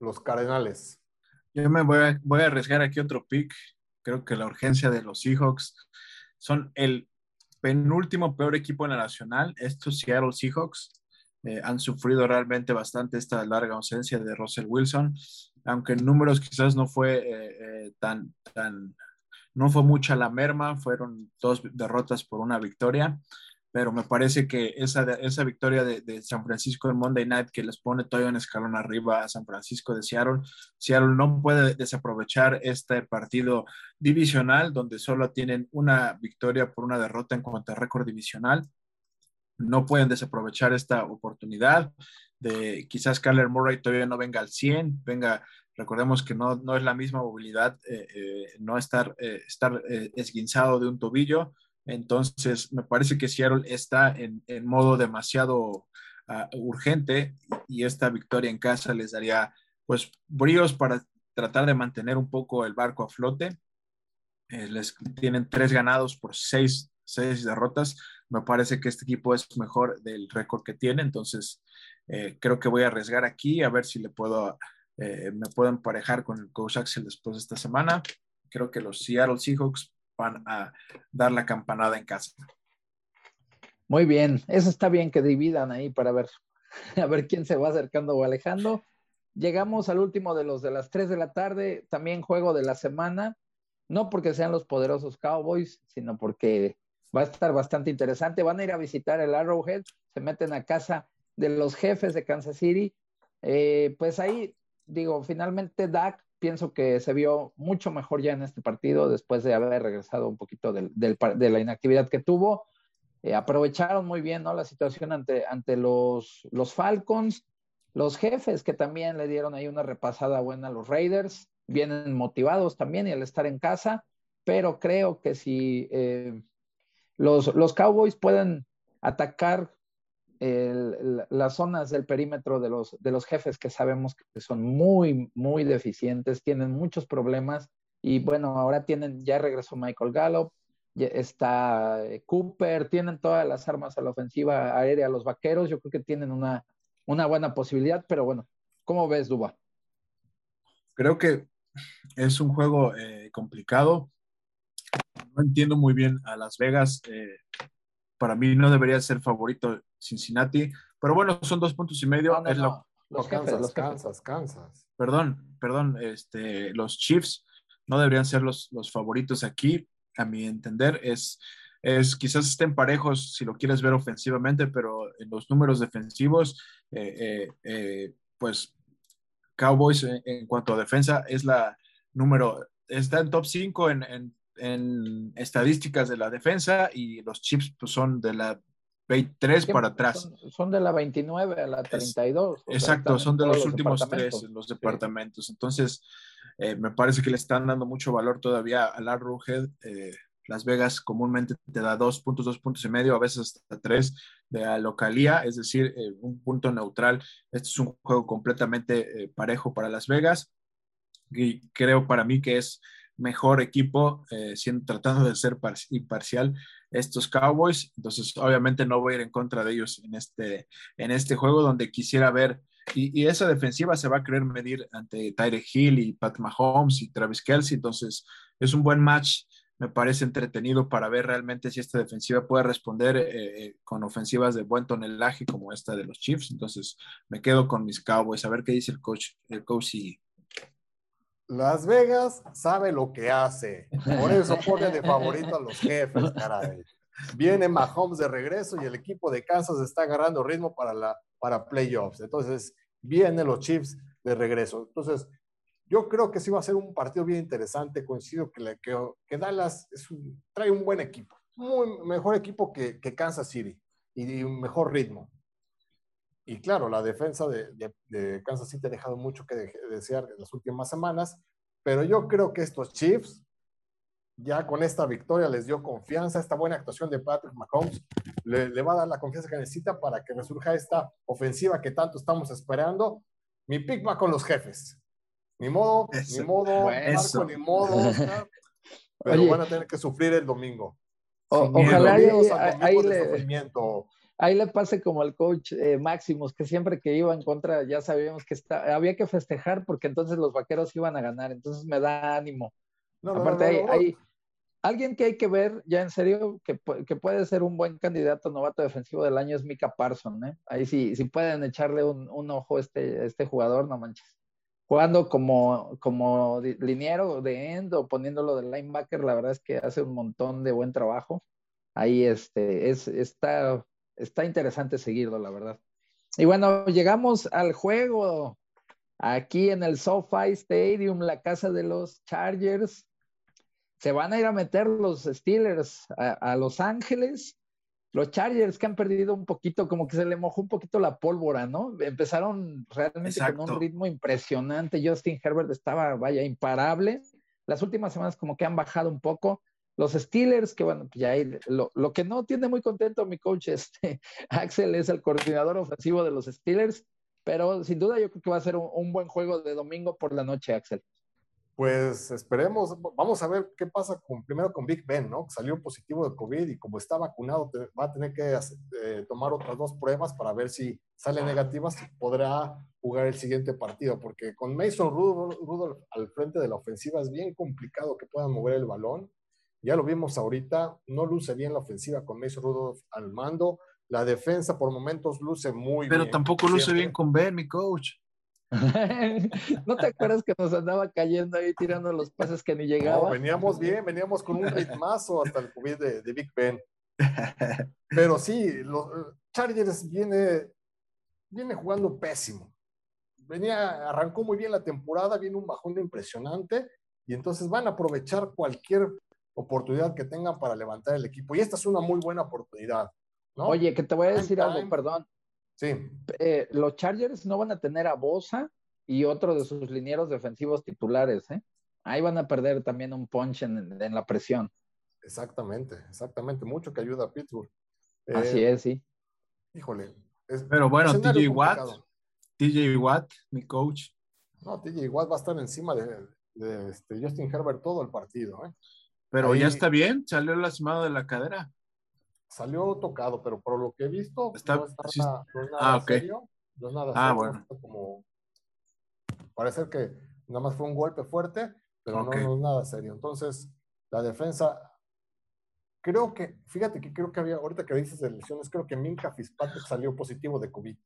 los Cardenales. Yo me voy a, voy a arriesgar aquí otro pick. Creo que la urgencia de los Seahawks son el penúltimo peor equipo en la nacional, estos Seattle Seahawks. Eh, han sufrido realmente bastante esta larga ausencia de Russell Wilson, aunque en números quizás no fue eh, eh, tan, tan, no fue mucha la merma, fueron dos derrotas por una victoria, pero me parece que esa, esa victoria de, San Francisco en Monday Night que les pone todavía un escalón arriba a San Francisco de Seattle, Seattle no puede desaprovechar este partido divisional donde solo tienen una victoria por una derrota en cuanto a récord divisional. No pueden desaprovechar esta oportunidad de quizás Kyler Murray todavía no venga al 100, venga, recordemos que no, no es la misma movilidad, eh, eh, no estar, eh, estar esguinzado de un tobillo, entonces me parece que Seattle está en, modo demasiado ah, urgente y esta victoria en casa les daría pues bríos para tratar de mantener un poco el barco a flote. les tienen tres ganados por seis seis derrotas. Me parece que este equipo es mejor del récord que tiene, entonces eh, creo que voy a arriesgar aquí a ver si le puedo, eh, me puedo emparejar con el coach Axel después de esta semana. Creo que los Seattle Seahawks van a dar la campanada en casa. Muy bien, eso está bien que dividan ahí para ver, a ver quién se va acercando o alejando. Llegamos al último de los de las 3 de la tarde, también juego de la semana, no porque sean los poderosos Cowboys, sino porque va a estar bastante interesante. Van a ir a visitar el Arrowhead, se meten a casa de los jefes de Kansas City. Eh, pues ahí, digo, finalmente Dak pienso que se vio mucho mejor ya en este partido después de haber regresado un poquito del, de la inactividad que tuvo. Eh, aprovecharon muy bien ¿no? la situación ante, ante los, los Falcons, los jefes que también le dieron ahí una repasada buena a los Raiders, vienen motivados también y al estar en casa, pero creo que si eh, los, los Cowboys pueden atacar las zonas del perímetro de los, de los jefes que sabemos que son muy, muy deficientes, tienen muchos problemas y bueno, ahora tienen, ya regresó Michael Gallup, está eh, Cooper, tienen todas las armas a la ofensiva aérea, los vaqueros, yo creo que tienen una, una buena posibilidad, pero bueno, ¿cómo ves, Duba? Creo que es un juego eh, complicado no entiendo muy bien a Las Vegas. Eh, para mí no debería ser favorito Cincinnati, pero bueno, son dos puntos y medio. Los, Kansas, los Kansas, Kansas. Perdón, perdón, este, los Chiefs no deberían ser los, los favoritos aquí, a mi entender, es es quizás estén parejos si lo quieres ver ofensivamente, pero en los números defensivos, eh, eh, pues Cowboys en, cuanto a defensa es la número, está en top 5 en, en, estadísticas de la defensa y los Chips pues, son de la 23 para atrás. Son, de la 29 a la 32. exacto, son de los, últimos tres los departamentos. Entonces, eh, me parece que le están dando mucho valor todavía a la Rughead. Eh, Las Vegas comúnmente te da dos puntos, dos puntos y medio, a veces hasta tres de la localía, es decir, eh, un punto neutral. Este es un juego completamente parejo para Las Vegas y creo para mí que es mejor equipo, siendo, tratando de ser imparcial estos Cowboys. Entonces, obviamente no voy a ir en contra de ellos en este, en este juego donde quisiera ver y, esa defensiva se va a querer medir ante Tyre Hill y Pat Mahomes y Travis Kelsey. Entonces, es un buen match. Me parece entretenido para ver realmente si esta defensiva puede responder eh, eh, con ofensivas de buen tonelaje como esta de los Chiefs. Entonces, me quedo con mis Cowboys a ver qué dice el coach, el coach y... Las Vegas sabe lo que hace. Por eso pone de favorito a los jefes, caray. Viene Mahomes de regreso y el equipo de Kansas está agarrando ritmo para la para playoffs. Entonces, vienen los Chiefs de regreso. Entonces, yo creo que sí va a ser un partido bien interesante. Coincido que, que, Dallas trae un buen equipo, muy mejor equipo que, Kansas City y, un mejor ritmo. Y claro, la defensa de, Kansas City ha dejado mucho que desear en las últimas semanas, pero yo creo que estos Chiefs ya con esta victoria les dio confianza, esta buena actuación de Patrick Mahomes le, va a dar la confianza que necesita para que resurja esta ofensiva que tanto estamos esperando. Mi pick va con los jefes. Ni modo, ni modo, Marco, ni modo, pero van a tener que sufrir el domingo. ojalá ahí, le, ahí, le, pase como al coach eh, Máximos, que siempre que iba en contra ya sabíamos que está, había que festejar porque entonces los vaqueros iban a ganar, entonces me da ánimo. Aparte, hay, Alguien que hay que ver, ya en serio, que, puede ser un buen candidato novato defensivo del año es Mika Parson, ¿eh? Ahí sí, sí pueden echarle un, ojo a este, este jugador, no manches. Jugando como, como liniero de end o poniéndolo de linebacker, la verdad es que hace un montón de buen trabajo. Ahí este, es, está, está interesante seguirlo, la verdad. Y bueno, llegamos al juego aquí en el SoFi Stadium, la casa de los Chargers se van a ir a meter los Steelers a, Los Ángeles. Los Chargers que han perdido un poquito, como que se le mojó un poquito la pólvora, ¿no? Empezaron realmente con un ritmo impresionante. Justin Herbert estaba, vaya, imparable. Las últimas semanas como que han bajado un poco. Los Steelers, que bueno, pues ya lo, lo, que no tiene muy contento mi coach, este, Axel, es el coordinador ofensivo de los Steelers, pero sin duda yo creo que va a ser un buen juego de domingo por la noche, Axel. Pues esperemos, vamos a ver qué pasa con, primero con Big Ben, ¿no? Salió positivo de COVID y como está vacunado, va a tener que eh, tomar otras dos pruebas para ver si sale negativa, si podrá jugar el siguiente partido, porque con Mason Rudolph, al frente de la ofensiva es bien complicado que puedan mover el balón. Ya lo vimos ahorita, no luce bien la ofensiva con Mason Rudolph al mando. La defensa por momentos luce muy bien. Pero tampoco luce bien con Ben, mi coach. ¿No te acuerdas que nos andaba cayendo ahí tirando los pases que ni llegaba? veníamos bien, veníamos con un ritmazo hasta el COVID de, Big Ben. Pero sí, los Chargers viene, viene jugando pésimo. Venía, arrancó muy bien la temporada, viene un bajón impresionante y entonces van a aprovechar cualquier oportunidad que tengan para levantar el equipo. Y esta es una muy buena oportunidad. Oye, que te voy a decir algo, perdón. Sí. Eh, los Chargers no van a tener a Bosa y otro de sus linieros defensivos titulares, ¿eh? Ahí van a perder también un punch en, la presión. Exactamente, exactamente. Mucho que ayuda a Pittsburgh. Así eh, es, sí. Híjole. Pero bueno, TJ Watt, TJ Watt, mi coach. No, TJ Watt va a estar encima de, este, Justin Herbert todo el partido, ¿eh? Pero ya está bien, salió lastimado de la cadera salió tocado, pero por lo que he visto, Está, no, es nada, ah, serio. No es nada ah, serio. Bueno. Como, parece que nada más fue un golpe fuerte, pero no, es nada serio. Entonces, la defensa, creo que, fíjate que creo que había, ahorita que dices de lesiones, creo que Minka Fitzpatrick salió positivo de COVID.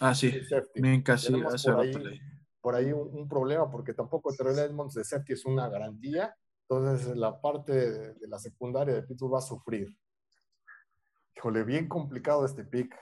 Ah, sí. Minka sí, por ahí, por ahí un, problema, porque tampoco Terrell Edmonds de safety es una garantía. Entonces, la parte de, de la secundaria de Pittsburgh va a sufrir. Híjole, bien complicado este pick.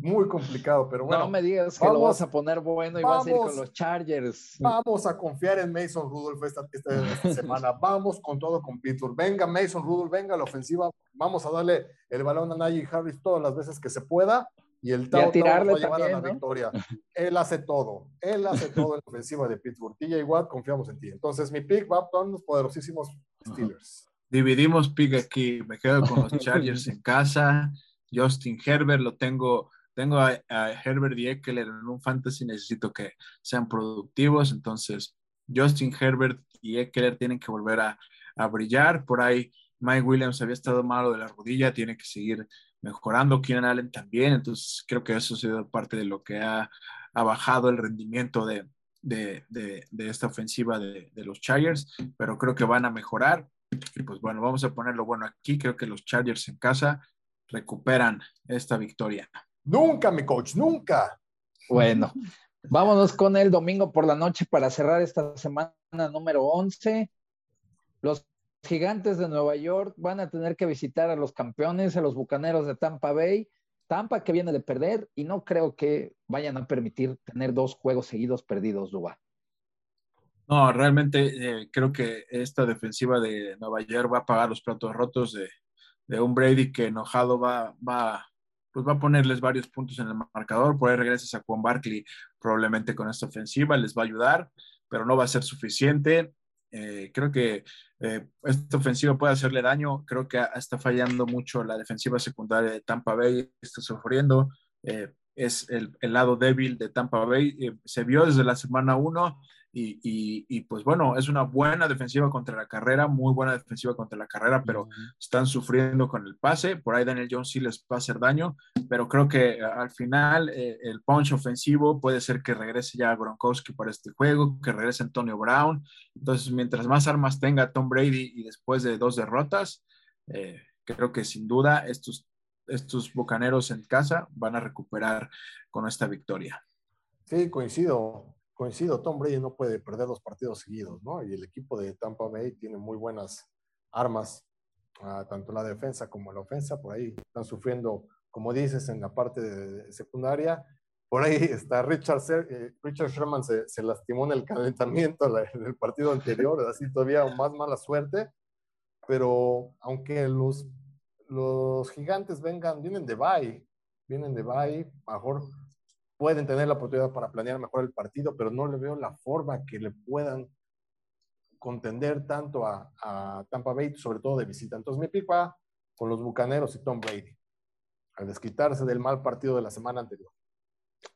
Muy complicado, pero bueno. No me digas que lo vas a poner bueno y vas a ir con los Chargers. Vamos a confiar en Mason Rudolph esta, semana. Vamos con todo con Pittsburgh. Venga, Mason Rudolph, venga la ofensiva. Vamos a darle el balón a Najee Harris todas las veces que se pueda. Y el Tao, va a llevar a la victoria. Él hace todo. Él hace todo en la ofensiva de Pittsburgh. TJ Watt, confiamos en ti. Entonces, mi pick va con los poderosísimos Steelers. Dividimos pick aquí. Me quedo con los Chargers en casa. Justin Herbert lo tengo tengo a, Herbert y Eckler en un fantasy, necesito que sean productivos, entonces Justin Herbert y Eckler tienen que volver a, brillar. Por ahí Mike Williams había estado malo de la rodilla, tiene que seguir mejorando. Keenan Allen también, entonces creo que eso ha sido parte de lo que ha, bajado el rendimiento de, esta ofensiva de, los Chargers, pero creo que van a mejorar. Y pues bueno, vamos a ponerlo bueno aquí. Creo que los Chargers en casa recuperan esta victoria. Nunca, mi coach, nunca. Bueno, vámonos con el domingo por la noche para cerrar esta semana número 11. Los gigantes de Nueva York van a tener que visitar a los campeones, a los bucaneros de Tampa Bay. Tampa que viene de perder y no creo que vayan a permitir tener dos juegos seguidos perdidos, Duba. No, realmente eh, creo que esta defensiva de Nueva York va a pagar los platos rotos de, de un Brady que enojado va, va, pues va a ponerles varios puntos en el marcador. Por ahí regresas a Juan Barkley probablemente con esta ofensiva, les va a ayudar, pero no va a ser suficiente. Eh, creo que eh, esta ofensiva puede hacerle daño. Creo que está fallando mucho la defensiva secundaria de Tampa Bay, está sufriendo. Eh, es el, el, lado débil de Tampa Bay. se vio desde la semana 1 y, pues bueno, es una buena defensiva contra la carrera, muy buena defensiva contra la carrera, pero están sufriendo con el pase. Por ahí Daniel Jones sí les va a hacer daño, pero creo que eh, al final eh, el punch ofensivo puede ser que regrese ya Gronkowski para este juego, que regrese Antonio Brown. Entonces, mientras más armas tenga Tom Brady y después de dos derrotas, eh, creo que sin duda estos, estos bocaneros en casa van a recuperar con esta victoria. Sí, coincido coincido, Tom Brady no puede perder dos partidos seguidos, ¿no? Y el equipo de Tampa Bay tiene muy buenas armas, uh, tanto la defensa como la ofensa, por ahí están sufriendo, como dices, en la parte secundaria. Por ahí está Richard, eh, Sherman se, lastimó en el calentamiento del partido anterior, así todavía más mala suerte, pero aunque los, los gigantes vengan, vienen de Bay, vienen de Bay, mejor pueden tener la oportunidad para planear mejor el partido, pero no le veo la forma que le puedan contender tanto a, Tampa Bay, sobre todo de visita. Entonces mi pick con los Bucaneros y Tom Brady, al desquitarse del mal partido de la semana anterior.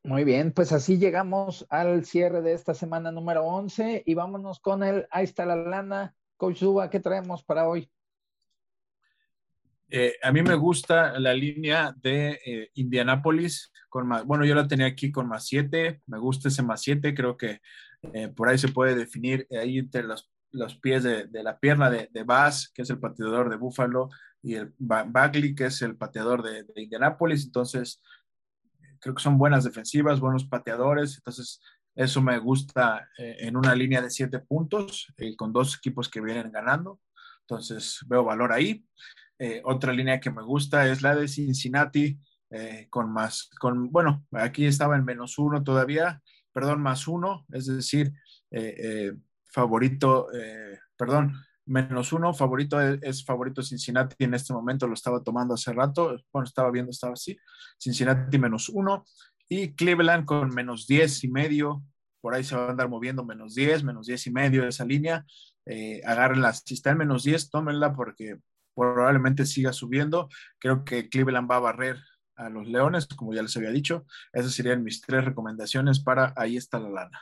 Muy bien, pues así llegamos al cierre de esta semana número 11 y vámonos con el Ahí está la lana. Coach ¿qué traemos para hoy? Eh, a mí me gusta la línea de eh, Indianápolis con más, bueno, yo la tenía aquí con más 7, me gusta ese más 7, creo que eh, por ahí se puede definir ahí entre los, los pies de, de, la pierna de, de Bass, que es el pateador de Buffalo, y el Bagley, que es el pateador de, de Indianápolis, entonces creo que son buenas defensivas, buenos pateadores, entonces eso me gusta en una línea de 7 puntos, con dos equipos que vienen ganando, entonces veo valor ahí. Eh, otra línea que me gusta es la de Cincinnati, eh, con más, con, bueno, aquí estaba en menos uno todavía, perdón, más uno, es decir, eh, favorito, perdón, menos uno, favorito es, favorito Cincinnati en este momento, lo estaba tomando hace rato, bueno, estaba viendo, estaba así, Cincinnati menos uno, y Cleveland con menos diez y medio, por ahí se va a andar moviendo menos diez, menos diez y medio esa línea, agárrenla, si está en menos diez, tómenla porque probablemente siga subiendo. Creo que Cleveland va a barrer a los Leones, como ya les había dicho. Esas serían mis tres recomendaciones para ahí está la lana.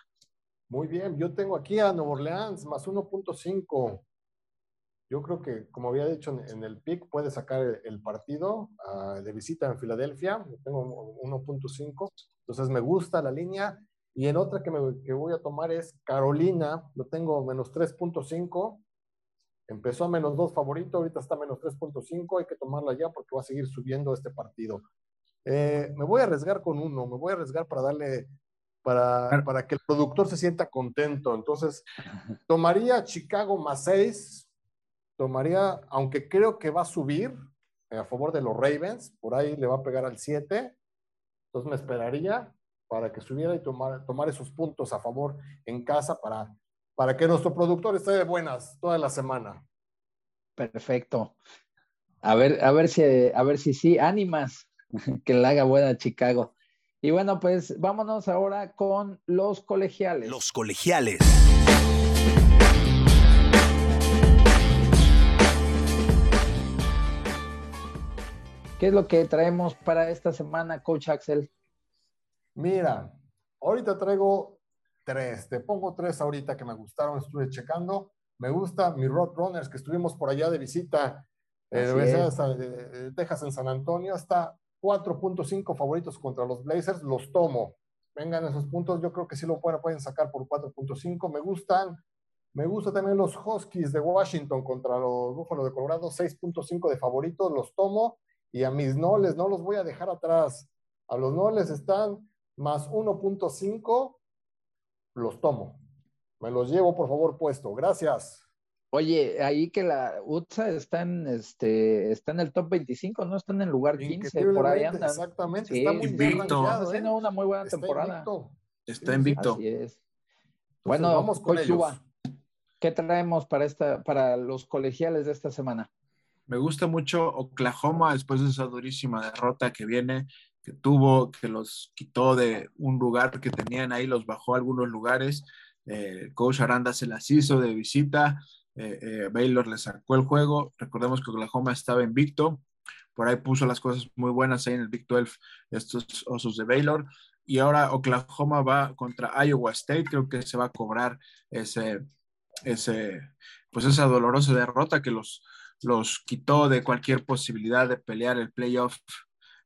Muy bien, yo tengo aquí a Nuevo Orleans más 1.5. Yo creo que, como había dicho en, el pick, puede sacar el partido ah, de visita en Filadelfia. tengo 1.5. Entonces me gusta la línea. Y en otra que, me, que voy a tomar es Carolina. Lo tengo menos 3.5. Empezó a menos 2 favorito, ahorita está a menos 3.5, hay que tomarla ya porque va a seguir subiendo este partido. Eh, me voy a arriesgar con uno, me voy a arriesgar para darle, para, para que el productor se sienta contento. Entonces, tomaría Chicago más 6, tomaría, aunque creo que va a subir a favor de los Ravens, por ahí le va a pegar al 7, entonces me esperaría para que subiera y tomar, tomar esos puntos a favor en casa para, para que nuestro productor esté de buenas toda la semana. Perfecto. A ver, a ver si, a ver si sí, ánimas que la haga buena Chicago. Y bueno, pues vámonos ahora con los colegiales. Los colegiales. ¿Qué es lo que traemos para esta semana, Coach Axel? Mira, ahorita traigo tres. Te pongo tres ahorita que me gustaron, estuve checando. Me gusta mi Roadrunners, que estuvimos por allá de visita eh, de Texas en San Antonio. Está 4.5 favoritos contra los Blazers. Los tomo. Vengan esos puntos. Yo creo que sí lo pueden, pueden sacar por 4.5. Me gustan. Me gusta también los Huskies de Washington contra los Búfalos de Colorado. 6.5 de favoritos. Los tomo. Y a mis Noles no los voy a dejar atrás. A los Noles están más 1.5. Los tomo. Me los llevo, por favor, puesto. Gracias. Oye, ahí que la UTSA está en, este, está en el top 25, no está en el lugar 15, por ahí andan. Exactamente, está muy invicto. Está haciendo ¿eh? una muy buena temporada. Está invicto. Así es. bueno, vamos con ellos. ¿qué traemos para, esta, para los colegiales de esta semana? Me gusta mucho Oklahoma después de esa durísima derrota que viene, que tuvo, que los quitó de un lugar que tenían ahí, los bajó a algunos lugares. Eh, coach Aranda se las hizo de visita. Eh, eh, Baylor le sacó el juego. Recordemos que Oklahoma estaba invicto. Por ahí puso las cosas muy buenas ahí en el Big 12, estos osos de Baylor. Y ahora Oklahoma va contra Iowa State. Creo que se va a cobrar ese, ese, pues esa dolorosa derrota que los, los quitó de cualquier posibilidad de pelear el playoff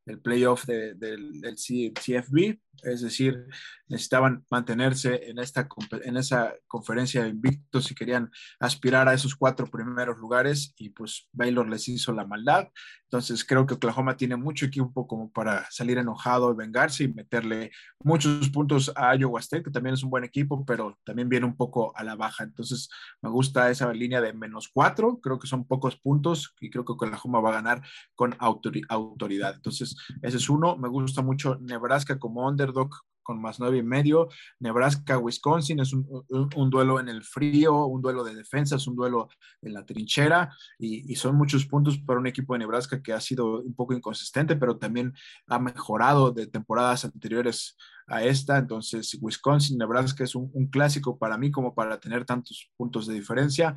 el playoff del, del CFB, es decir, necesitaban mantenerse en, esta, en esa conferencia de invictos si querían aspirar a esos cuatro primeros lugares y pues Baylor les hizo la maldad. Entonces creo que Oklahoma tiene mucho equipo como para salir enojado y vengarse y meterle muchos puntos a Iowa State, que también es un buen equipo, pero también viene un poco a la baja. Entonces me gusta esa línea de menos cuatro, creo que son pocos puntos y creo que Oklahoma va a ganar con autoridad. Entonces ese es uno. Me gusta mucho Nebraska como underdog con más nueve y medio. Nebraska-Wisconsin es un, duelo en el frío, un duelo de defensa, es un duelo en la trinchera y, son muchos puntos para un equipo de Nebraska que ha sido un poco inconsistente, pero también ha mejorado de temporadas anteriores a esta. Entonces, Wisconsin-Nebraska es un, clásico para mí como para tener tantos puntos de diferencia.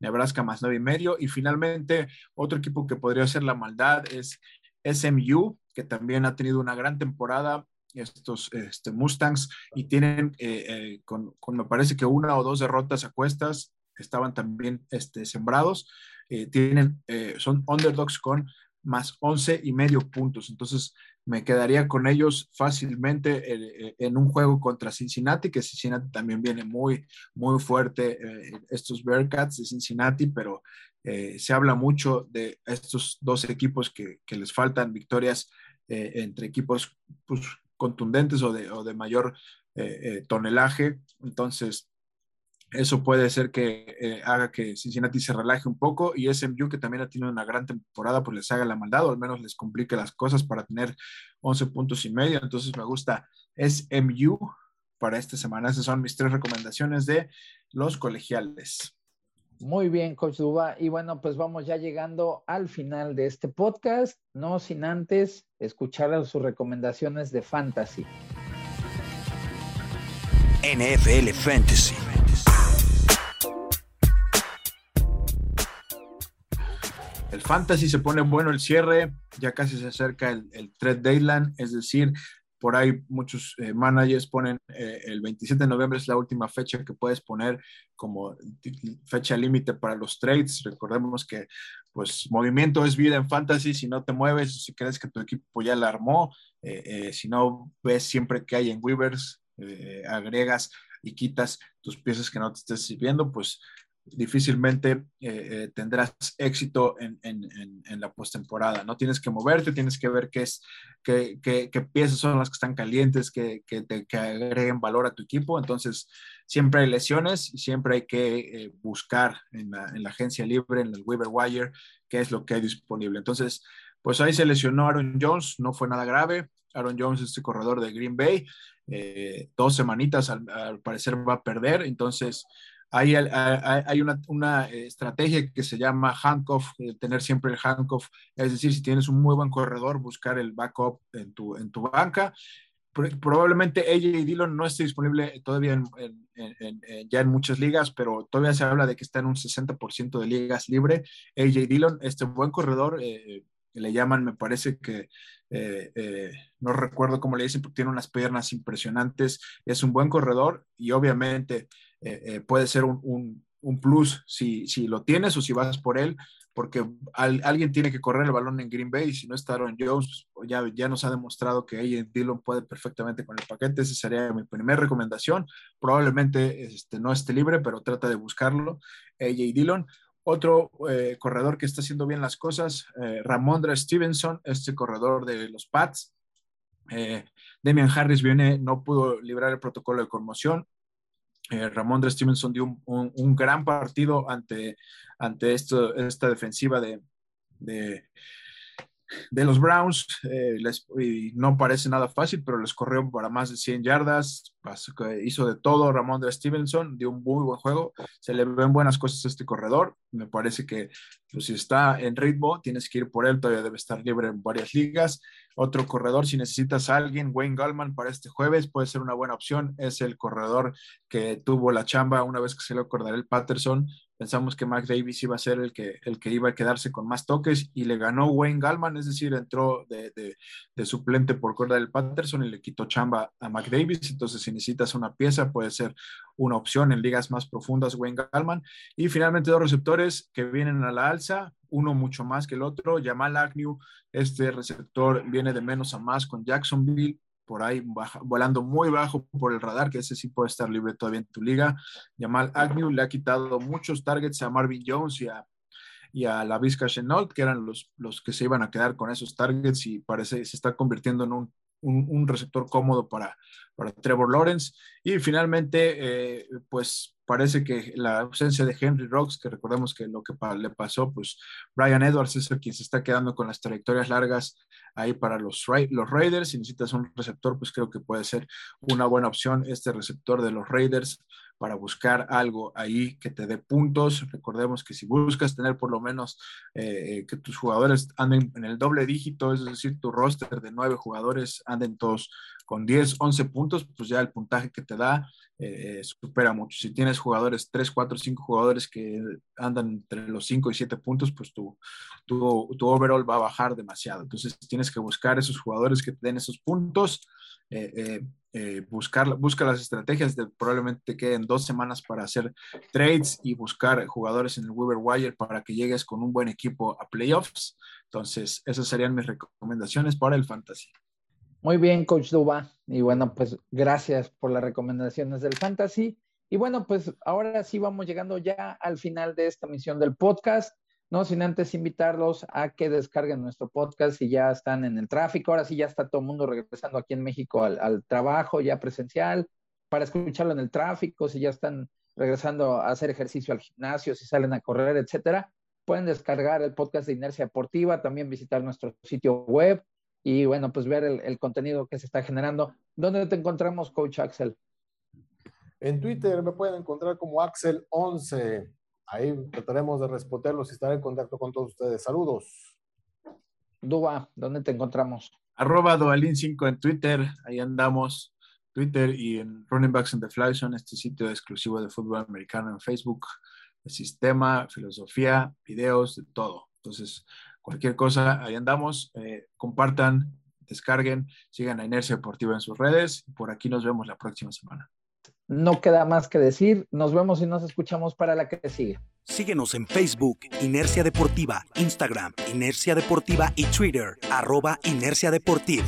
Nebraska más nueve y medio. Y finalmente, otro equipo que podría ser la maldad es SMU, que también ha tenido una gran temporada, estos este, Mustangs, y tienen, eh, eh, con, me parece que una o dos derrotas a cuestas, estaban también este, sembrados, eh, tienen, son underdogs con más 11 y medio puntos. Entonces, me quedaría con ellos fácilmente en un juego contra Cincinnati, que Cincinnati también viene muy, muy fuerte, estos Bearcats de Cincinnati, pero se habla mucho de estos dos equipos que, les faltan victorias entre equipos pues, contundentes o de, mayor eh, eh, tonelaje. Entonces, eso puede ser que eh, haga que Cincinnati se relaje un poco y SMU, que también ha tenido una gran temporada, pues les haga la maldad o al menos les complique las cosas para tener 11 puntos y medio. Entonces, me gusta SMU para esta semana. Esas son mis tres recomendaciones de los colegiales. Muy bien, Coach Duba. Y bueno, pues vamos ya llegando al final de este podcast, no sin antes escuchar sus recomendaciones de fantasy. NFL Fantasy. El fantasy se pone bueno el cierre, ya casi se acerca el, el trade deadline, es decir, por ahí muchos eh, managers ponen eh, el 27 de noviembre es la última fecha que puedes poner como fecha límite para los trades. Recordemos que pues movimiento es vida en fantasy, si no te mueves, si crees que tu equipo ya la armó, eh, si no ves siempre que hay en Weavers, agregas y quitas tus piezas que no te estés sirviendo, pues difícilmente eh, eh, tendrás éxito en, la postemporada. No tienes que moverte, tienes que ver qué, es, qué, piezas son las que están calientes, que, que, agreguen valor a tu equipo. Entonces, siempre hay lesiones y siempre hay que eh, buscar en la, agencia libre, en el waiver wire, qué es lo que hay disponible. Entonces, pues ahí se lesionó Aaron Jones, no fue nada grave. Aaron Jones, este corredor de Green Bay, eh, dos semanitas al, parecer va a perder, entonces hay, hay una, estrategia que se llama handcuff, tener siempre el handcuff, es decir, si tienes un muy buen corredor, buscar el backup en tu, en tu banca. Probablemente AJ Dillon no esté disponible todavía ya en muchas ligas, pero todavía se habla de que está en un 60% de ligas libre. AJ Dillon, este buen corredor, eh, le llaman, me parece que eh, eh, no recuerdo cómo le dicen, porque tiene unas piernas impresionantes, es un buen corredor y obviamente eh, puede ser un, plus si, si, lo tienes o si vas por él, porque alguien tiene que correr el balón en Green Bay, si no está Aaron Jones, pues, ya, ya nos ha demostrado que AJ Dillon puede perfectamente con el paquete, esa sería mi primera recomendación, probablemente este, no esté libre, pero trata de buscarlo, AJ Dillon. Otro eh, corredor que está haciendo bien las cosas, eh, Ramondra Stevenson, este corredor de los Pats. Eh, Demian Harris viene, no pudo librar el protocolo de conmoción. Ramondra Stevenson dio un, gran partido ante, ante esto, esta defensiva de, de los Browns, eh, no parece nada fácil, pero les corrió para más de 100 yardas, hizo de todo Ramón de Stevenson, dio un muy buen juego, se le ven buenas cosas a este corredor, me parece que pues, si está en ritmo, tienes que ir por él, todavía debe estar libre en varias ligas. Otro corredor, si necesitas alguien, Wayne Gallman para este jueves puede ser una buena opción, es el corredor que tuvo la chamba una vez que se le acordará el Patterson, Pensamos que Mac Davis iba a ser el que, el que iba a quedarse con más toques y le ganó Wayne Gallman, es decir, entró de, de, suplente por cuerda del Patterson y le quitó chamba a Mac Davis. Entonces, si necesitas una pieza, puede ser una opción en ligas más profundas, Wayne Gallman. Y finalmente, dos receptores que vienen a la alza, uno mucho más que el otro, Jamal Agnew. Este receptor viene de menos a más con Jacksonville por ahí volando muy bajo por el radar, que ese sí puede estar libre todavía en tu liga. Jamal Agnew le ha quitado muchos targets a Marvin Jones y a, y a la Vizca Chenault, que eran los, los que se iban a quedar con esos targets y parece se está convirtiendo en un, un, receptor cómodo para, para Trevor Lawrence. Y finalmente, eh, pues parece que la ausencia de Henry Rocks, que recordemos que lo que le pasó, pues Brian Edwards es el quien se está quedando con las trayectorias largas ahí para los, los Raiders. Si necesitas un receptor, pues creo que puede ser una buena opción este receptor de los Raiders para buscar algo ahí que te dé puntos. Recordemos que si buscas tener por lo menos eh, que tus jugadores anden en el doble dígito, es decir, tu roster de nueve jugadores anden todos con 10, 11 puntos, pues ya el puntaje que te da eh, supera mucho. Si tienes jugadores, 3, 4, 5 jugadores que andan entre los 5 y 7 puntos, pues tu, tu, tu, overall va a bajar demasiado. Entonces tienes que buscar esos jugadores que te den esos puntos. Eh, eh, buscar, busca las estrategias de probablemente te queden dos semanas para hacer trades y buscar jugadores en el Weaver Wire para que llegues con un buen equipo a playoffs. Entonces, esas serían mis recomendaciones para el fantasy. Muy bien, Coach Duba. Y bueno, pues gracias por las recomendaciones del Fantasy. Y bueno, pues ahora sí vamos llegando ya al final de esta misión del podcast. No sin antes invitarlos a que descarguen nuestro podcast si ya están en el tráfico. Ahora sí ya está todo el mundo regresando aquí en México al, trabajo ya presencial para escucharlo en el tráfico, si ya están regresando a hacer ejercicio al gimnasio, si salen a correr, etcétera. Pueden descargar el podcast de Inercia Deportiva, también visitar nuestro sitio web y bueno, pues ver el, contenido que se está generando. ¿Dónde te encontramos, Coach Axel? En Twitter me pueden encontrar como Axel11. Ahí trataremos de responderlos y estar en contacto con todos ustedes. Saludos. Duba, ¿dónde te encontramos? Arroba Dualin5 en Twitter, ahí andamos. Twitter y en Running Backs in the Fly son este sitio exclusivo de fútbol americano en Facebook, de sistema, filosofía, videos, de todo. Entonces, Cualquier cosa, ahí andamos. Eh, compartan, descarguen, sigan a Inercia Deportiva en sus redes. Por aquí nos vemos la próxima semana. No queda más que decir. Nos vemos y nos escuchamos para la que sigue. Síguenos en Facebook, Inercia Deportiva, Instagram, Inercia Deportiva y Twitter, arroba Inercia Deportiva.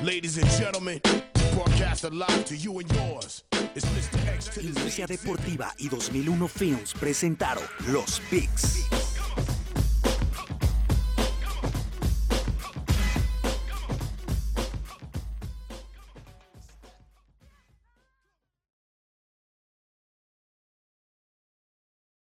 Ladies and gentlemen, Inercia Deportiva y 2001 Films presentaron Los Picks.